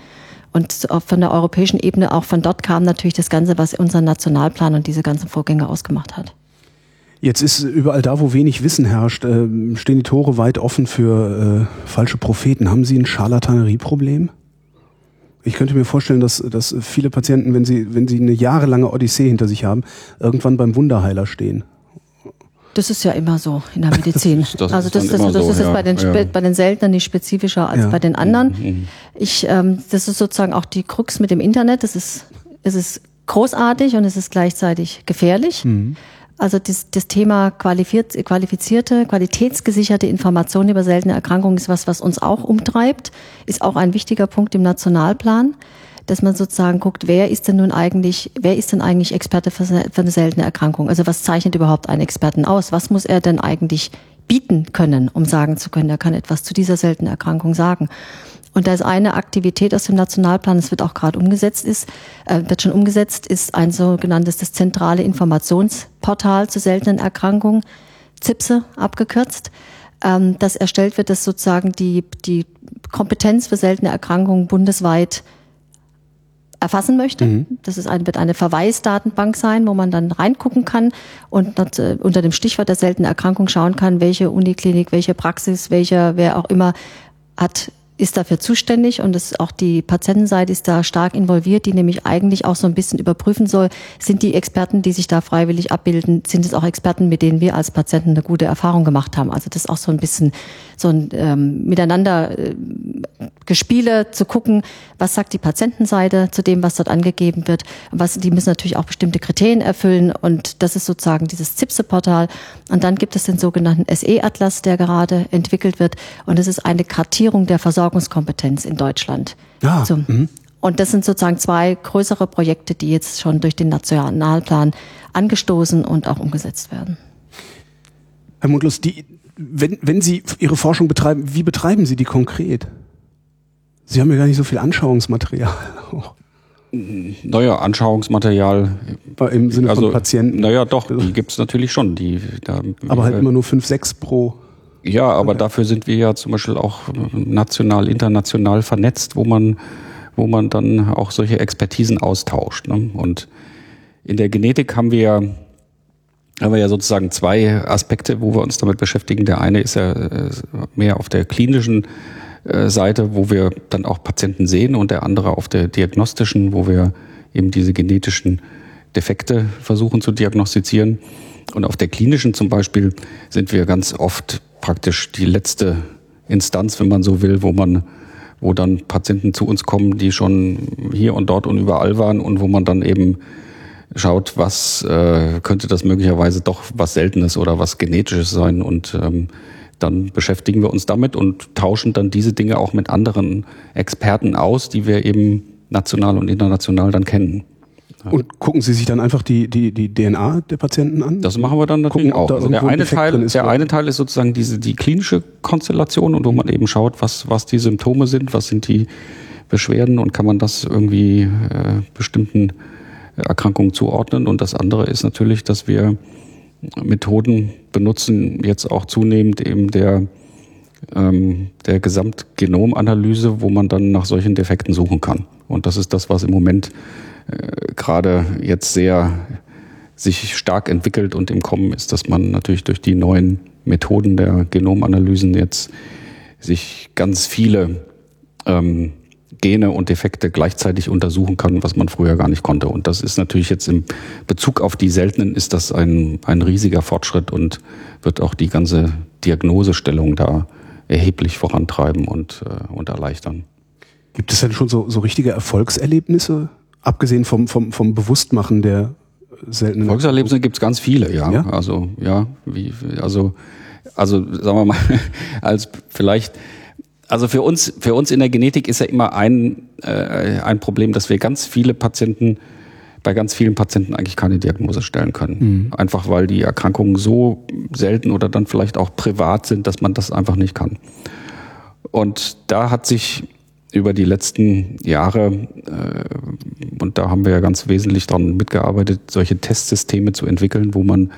Und von der europäischen Ebene, auch von dort kam natürlich das Ganze, was unseren Nationalplan und diese ganzen Vorgänge ausgemacht hat. Jetzt ist überall da, wo wenig Wissen herrscht, äh, stehen die Tore weit offen für äh, falsche Propheten. Haben Sie ein Scharlatanerieproblem? Ich könnte mir vorstellen, dass, dass viele Patienten, wenn sie, wenn sie eine jahrelange Odyssee hinter sich haben, irgendwann beim Wunderheiler stehen. Das ist ja immer so in der Medizin. Das also das, ist das, dann das, immer ist so, ja, bei, den, ja. bei den Seltenen nicht spezifischer als Ja. bei den anderen. Mhm. Ich, ähm, das ist sozusagen auch die Krux mit dem Internet. Das ist, es ist großartig und es ist gleichzeitig gefährlich. Also das, das Thema qualifiziert, qualifizierte, qualitätsgesicherte Informationen über seltene Erkrankungen ist was, was uns auch umtreibt, ist auch ein wichtiger Punkt im Nationalplan, dass man sozusagen guckt, wer ist denn nun eigentlich, wer ist denn eigentlich Experte für, eine seltene Erkrankung? Also was zeichnet überhaupt einen Experten aus? Was muss er denn eigentlich bieten können, um sagen zu können, er kann etwas zu dieser seltenen Erkrankung sagen? Und da ist eine Aktivität aus dem Nationalplan, das wird auch gerade umgesetzt ist, äh, wird schon umgesetzt, ist ein sogenanntes das zentrale Informationsportal zu seltenen Erkrankungen, ZIPSE abgekürzt, ähm, das erstellt wird, das sozusagen die, die Kompetenz für seltene Erkrankungen bundesweit erfassen möchte. Das ist eine, wird eine Verweisdatenbank sein, wo man dann reingucken kann und dort, äh, unter dem Stichwort der seltenen Erkrankung schauen kann, welche Uniklinik, welche Praxis, welcher, wer auch immer hat ist dafür zuständig und es auch die Patientenseite ist da stark involviert, die nämlich eigentlich auch so ein bisschen überprüfen soll, sind die Experten, die sich da freiwillig abbilden, sind es auch Experten, mit denen wir als Patienten eine gute Erfahrung gemacht haben. Also das ist auch so ein bisschen so ein ähm, Miteinander äh, Gespiele zu gucken, was sagt die Patientenseite zu dem, was dort angegeben wird. Was, die müssen natürlich auch bestimmte Kriterien erfüllen und das ist sozusagen dieses ZIPSE-Portal. Und dann gibt es den sogenannten SE-Atlas, der gerade entwickelt wird und das ist eine Kartierung der Versorgungskompetenz in Deutschland. Ah, Zum, und das sind sozusagen zwei größere Projekte, die jetzt schon durch den Nationalplan angestoßen und auch umgesetzt werden. Herr Mundlos, die, wenn, wenn Sie Ihre Forschung betreiben, wie betreiben Sie die konkret? Sie haben ja gar nicht so viel Anschauungsmaterial. Neuer Anschauungsmaterial. Im Sinne also, von Patienten. Naja, doch, die gibt's natürlich schon. Die, da, Aber halt äh, immer nur fünf, sechs pro. Ja, aber dafür sind wir ja zum Beispiel auch national, international vernetzt, wo man, wo man dann auch solche Expertisen austauscht. Ne? Und in der Genetik haben wir, haben wir ja sozusagen zwei Aspekte, wo wir uns damit beschäftigen. Der eine ist ja äh, mehr auf der klinischen äh, Seite, wo wir dann auch Patienten sehen und der andere auf der diagnostischen, wo wir eben diese genetischen Defekte versuchen zu diagnostizieren. Und auf der klinischen zum Beispiel sind wir ganz oft praktisch die letzte Instanz, wenn man so will, wo man, wo dann Patienten zu uns kommen, die schon hier und dort und überall waren und wo man dann eben schaut, was äh, könnte das möglicherweise doch was Seltenes oder was Genetisches sein und ähm, dann beschäftigen wir uns damit und tauschen dann diese Dinge auch mit anderen Experten aus, die wir eben national und international dann kennen. Und gucken Sie sich dann einfach die, die, die DNA der Patienten an? Das machen wir dann natürlich Gucken, auch. da Also der eine Defekt Teil, ist, der eine Teil ist sozusagen diese die klinische Konstellation und wo man eben schaut, was was die Symptome sind, was sind die Beschwerden und kann man das irgendwie äh, bestimmten Erkrankungen zuordnen. Und das andere ist natürlich, dass wir Methoden benutzen jetzt auch zunehmend eben der ähm, der Gesamtgenomanalyse, wo man dann nach solchen Defekten suchen kann. Und das ist das, was im Moment äh, gerade jetzt sehr sich stark entwickelt und im Kommen ist, dass man natürlich durch die neuen Methoden der Genomanalysen jetzt sich ganz viele ähm, Gene und Defekte gleichzeitig untersuchen kann, was man früher gar nicht konnte. Und das ist natürlich jetzt im Bezug auf die seltenen ist das ein, ein riesiger Fortschritt und wird auch die ganze Diagnosestellung da erheblich vorantreiben und, äh, und erleichtern. Gibt es denn schon so, so richtige Erfolgserlebnisse? Abgesehen vom, vom, vom Bewusstmachen der seltenen. Volkserlebnisse gibt's ganz viele, ja. Ja? Also ja, wie, also also sagen wir mal, als vielleicht Also für uns, für uns in der Genetik ist ja immer ein, äh, ein Problem, dass wir ganz viele Patienten, bei ganz vielen Patienten eigentlich keine Diagnose stellen können. Mhm. Einfach weil die Erkrankungen so selten oder dann vielleicht auch privat sind, dass man das einfach nicht kann. Und da hat sich über die letzten Jahre, äh, und da haben wir ja ganz wesentlich daran mitgearbeitet, solche Testsysteme zu entwickeln, wo man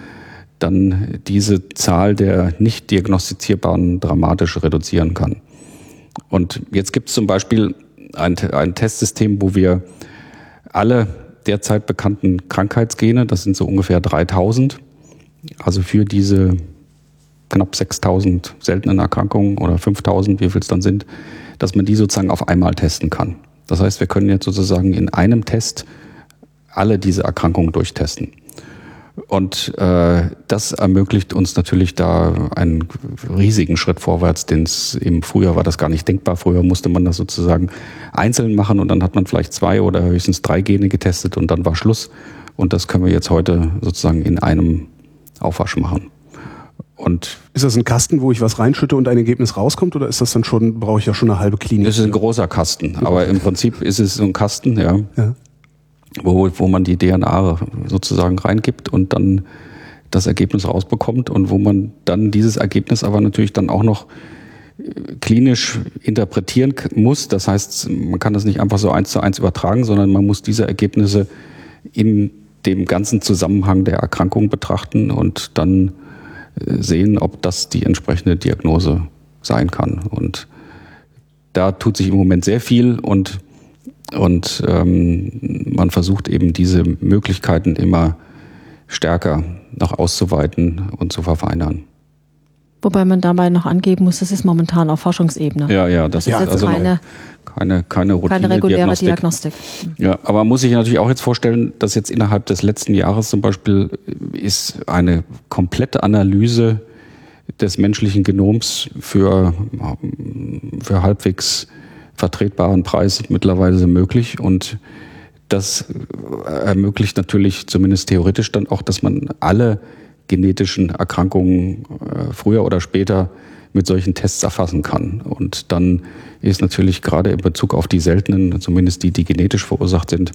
dann diese Zahl der nicht diagnostizierbaren dramatisch reduzieren kann. Und jetzt gibt es zum Beispiel ein, ein Testsystem, wo wir alle derzeit bekannten Krankheitsgene, das sind so ungefähr 3000, also für diese knapp 6000 seltenen Erkrankungen oder 5000, wie viel es dann sind, dass man die sozusagen auf einmal testen kann. Das heißt, wir können jetzt sozusagen in einem Test alle diese Erkrankungen durchtesten. Und äh, das ermöglicht uns natürlich da einen riesigen Schritt vorwärts, den es im Frühjahr war das gar nicht denkbar. Früher musste man das sozusagen einzeln machen und dann hat man vielleicht zwei oder höchstens drei Gene getestet und dann war Schluss. Und das können wir jetzt heute sozusagen in einem Aufwasch machen. Und ist das ein Kasten, wo ich was reinschütte und ein Ergebnis rauskommt, oder ist das dann schon, brauche ich ja schon eine halbe Klinik? Das ist ein großer Kasten, aber im Prinzip ist es so ein Kasten, ja. ja wo, wo man die DNA sozusagen reingibt und dann das Ergebnis rausbekommt und wo man dann dieses Ergebnis aber natürlich dann auch noch äh, klinisch interpretieren muss. Das heißt, man kann das nicht einfach so eins zu eins übertragen, sondern man muss diese Ergebnisse in dem ganzen Zusammenhang der Erkrankung betrachten und dann äh, sehen, ob das die entsprechende Diagnose sein kann. Und da tut sich im Moment sehr viel und und ähm, man versucht eben diese Möglichkeiten immer stärker noch auszuweiten und zu verfeinern. Wobei man dabei noch angeben muss, das ist momentan auf Forschungsebene. Ja, ja, das, das ist, also keine, keine, keine, Routine keine reguläre Diagnostik. Diagnostik. Ja, aber man muss sich natürlich auch jetzt vorstellen, dass jetzt innerhalb des letzten Jahres zum Beispiel ist eine komplette Analyse des menschlichen Genoms für, für halbwegs vertretbaren Preis mittlerweile möglich und das ermöglicht natürlich zumindest theoretisch dann auch, dass man alle genetischen Erkrankungen äh, früher oder später mit solchen Tests erfassen kann. Und dann ist natürlich gerade in Bezug auf die seltenen, zumindest die, die genetisch verursacht sind,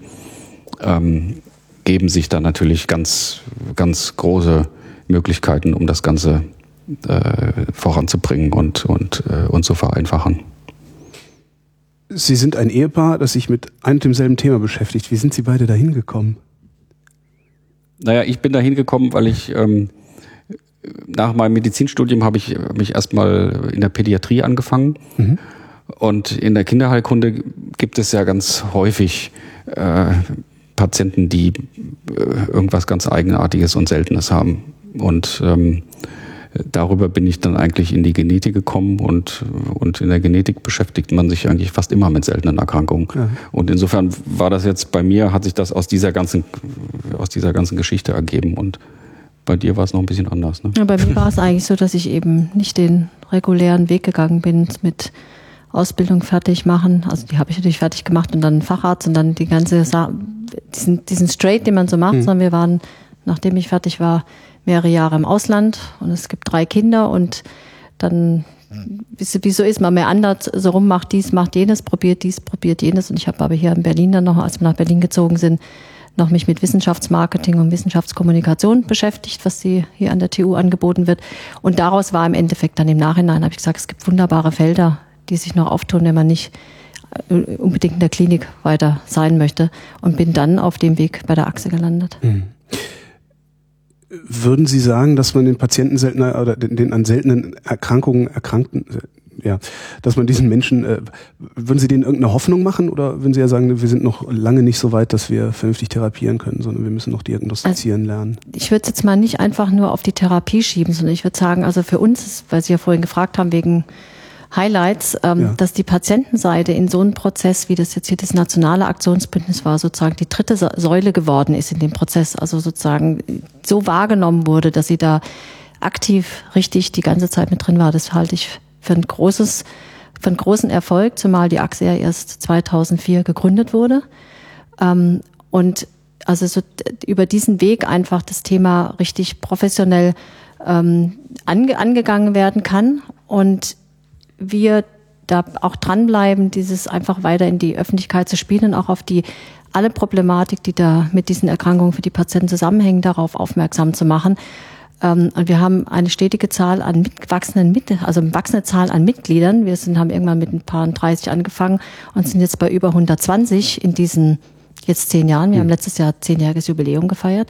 ähm, geben sich da natürlich ganz, ganz große Möglichkeiten, um das Ganze äh, voranzubringen und, und, äh, und zu vereinfachen. Sie sind ein Ehepaar, das sich mit einem und demselben Thema beschäftigt. Wie sind Sie beide dahin gekommen? Naja, ich bin dahin gekommen, weil ich ähm, nach meinem Medizinstudium habe ich mich erstmal in der Pädiatrie angefangen. Mhm. Und in der Kinderheilkunde gibt es ja ganz häufig äh, Patienten, die äh, irgendwas ganz Eigenartiges und Seltenes haben. Und ähm, darüber bin ich dann eigentlich in die Genetik gekommen und, und in der Genetik beschäftigt man sich eigentlich fast immer mit seltenen Erkrankungen. Ja. Und insofern war das jetzt bei mir, hat sich das aus dieser ganzen, aus dieser ganzen Geschichte ergeben und bei dir war es noch ein bisschen anders. Ne? Ja, bei mir war es eigentlich so, dass ich eben nicht den regulären Weg gegangen bin mit Ausbildung fertig machen. Also die habe ich natürlich fertig gemacht und dann Facharzt und dann die ganze, diesen, diesen Straight, den man so macht, mhm. sondern wir waren, nachdem ich fertig war, mehrere Jahre im Ausland und es gibt drei Kinder und dann, wie so ist, man mehr anders so rum, macht dies, macht jenes, probiert dies, probiert jenes. Und ich habe aber hier in Berlin dann noch, als wir nach Berlin gezogen sind, noch mich mit Wissenschaftsmarketing und Wissenschaftskommunikation beschäftigt, was die hier an der TU angeboten wird. Und daraus war im Endeffekt dann im Nachhinein, habe ich gesagt, es gibt wunderbare Felder, die sich noch auftun, wenn man nicht äh, unbedingt in der Klinik weiter sein möchte und bin dann auf dem Weg bei der Achse gelandet. Mhm. Würden Sie sagen, dass man den Patienten seltener oder den, den an seltenen Erkrankungen erkrankten, ja, dass man diesen Menschen, äh, würden Sie denen irgendeine Hoffnung machen oder würden Sie ja sagen, wir sind noch lange nicht so weit, dass wir vernünftig therapieren können, sondern wir müssen noch diagnostizieren also, lernen? Ich würde es jetzt mal nicht einfach nur auf die Therapie schieben, sondern ich würde sagen, also für uns, weil Sie ja vorhin gefragt haben, wegen Highlights, ähm, ja. dass die Patientenseite in so einem Prozess, wie das jetzt hier das nationale Aktionsbündnis war, sozusagen die dritte Säule geworden ist in dem Prozess, also sozusagen so wahrgenommen wurde, dass sie da aktiv richtig die ganze Zeit mit drin war. Das halte ich für ein großes, für einen großen Erfolg, zumal die Achse ja erst 2004 gegründet wurde. Ähm, und also so über diesen Weg einfach das Thema richtig professionell ähm, ange, angegangen werden kann und wir da auch dranbleiben, dieses einfach weiter in die Öffentlichkeit zu spielen und auch auf die alle Problematik, die da mit diesen Erkrankungen für die Patienten zusammenhängen, darauf aufmerksam zu machen. Ähm, und wir haben eine stetige Zahl an mitwachsenden, also eine wachsende Zahl an Mitgliedern. Wir sind, haben irgendwann mit ein paar 30 angefangen und sind jetzt bei über 120 in diesen jetzt zehn Jahren. Wir mhm. haben letztes Jahr zehnjähriges Jubiläum gefeiert.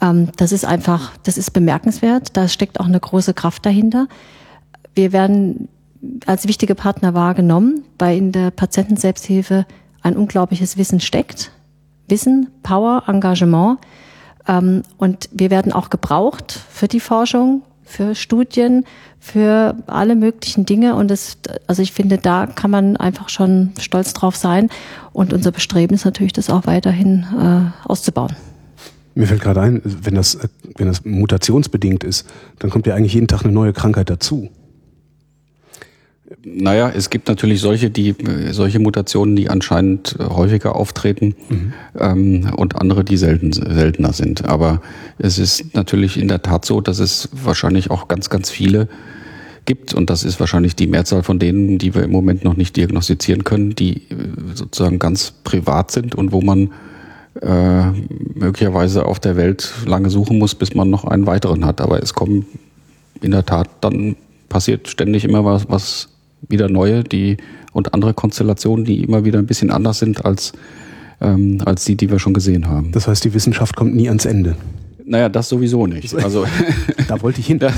Ähm, das ist einfach, das ist bemerkenswert. Da steckt auch eine große Kraft dahinter. Wir werden als wichtige Partner wahrgenommen, weil in der Patientenselbsthilfe ein unglaubliches Wissen steckt. Wissen, Power, Engagement. Ähm, und wir werden auch gebraucht für die Forschung, für Studien, für alle möglichen Dinge. Und das, also ich finde, da kann man einfach schon stolz drauf sein. Und unser Bestreben ist natürlich, das auch weiterhin äh, auszubauen. Mir fällt gerade ein, wenn das, wenn das mutationsbedingt ist, dann kommt ja eigentlich jeden Tag eine neue Krankheit dazu. Naja, es gibt natürlich solche, die solche Mutationen, die anscheinend häufiger auftreten mhm. ähm, und andere, die selten, seltener sind. Aber es ist natürlich in der Tat so, dass es wahrscheinlich auch ganz, ganz viele gibt und das ist wahrscheinlich die Mehrzahl von denen, die wir im Moment noch nicht diagnostizieren können, die äh, sozusagen ganz privat sind und wo man äh, möglicherweise auf der Welt lange suchen muss, bis man noch einen weiteren hat. Aber es kommen in der Tat dann passiert ständig immer was, was wieder neue, die und andere Konstellationen, die immer wieder ein bisschen anders sind als, ähm, als die, die wir schon gesehen haben. Das heißt, die Wissenschaft kommt nie ans Ende. Naja, das sowieso nicht. Also da wollte ich hin. Das,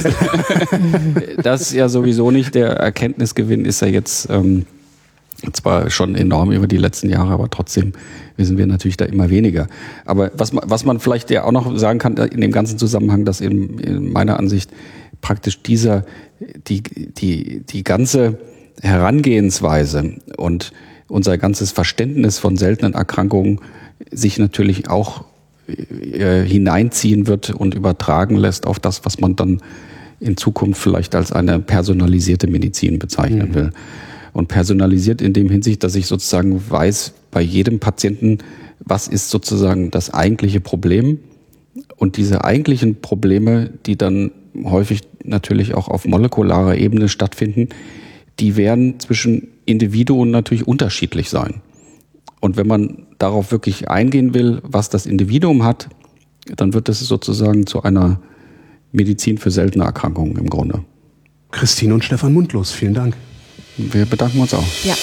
das ja sowieso nicht. Der Erkenntnisgewinn ist ja jetzt ähm, zwar schon enorm über die letzten Jahre, aber trotzdem wissen wir natürlich da immer weniger. Aber was man, was man vielleicht ja auch noch sagen kann in dem ganzen Zusammenhang, dass in, in meiner Ansicht praktisch dieser die die die ganze Herangehensweise und unser ganzes Verständnis von seltenen Erkrankungen sich natürlich auch äh, hineinziehen wird und übertragen lässt auf das, was man dann in Zukunft vielleicht als eine personalisierte Medizin bezeichnen mhm. will. Und personalisiert in dem Hinsicht, dass ich sozusagen weiß, bei jedem Patienten, was ist sozusagen das eigentliche Problem und diese eigentlichen Probleme, die dann häufig natürlich auch auf molekularer Ebene stattfinden, die werden zwischen Individuen natürlich unterschiedlich sein. Und wenn man darauf wirklich eingehen will, was das Individuum hat, dann wird es sozusagen zu einer Medizin für seltene Erkrankungen im Grunde. Christine und Stefan Mundlos, vielen Dank. Wir bedanken uns auch. Ja.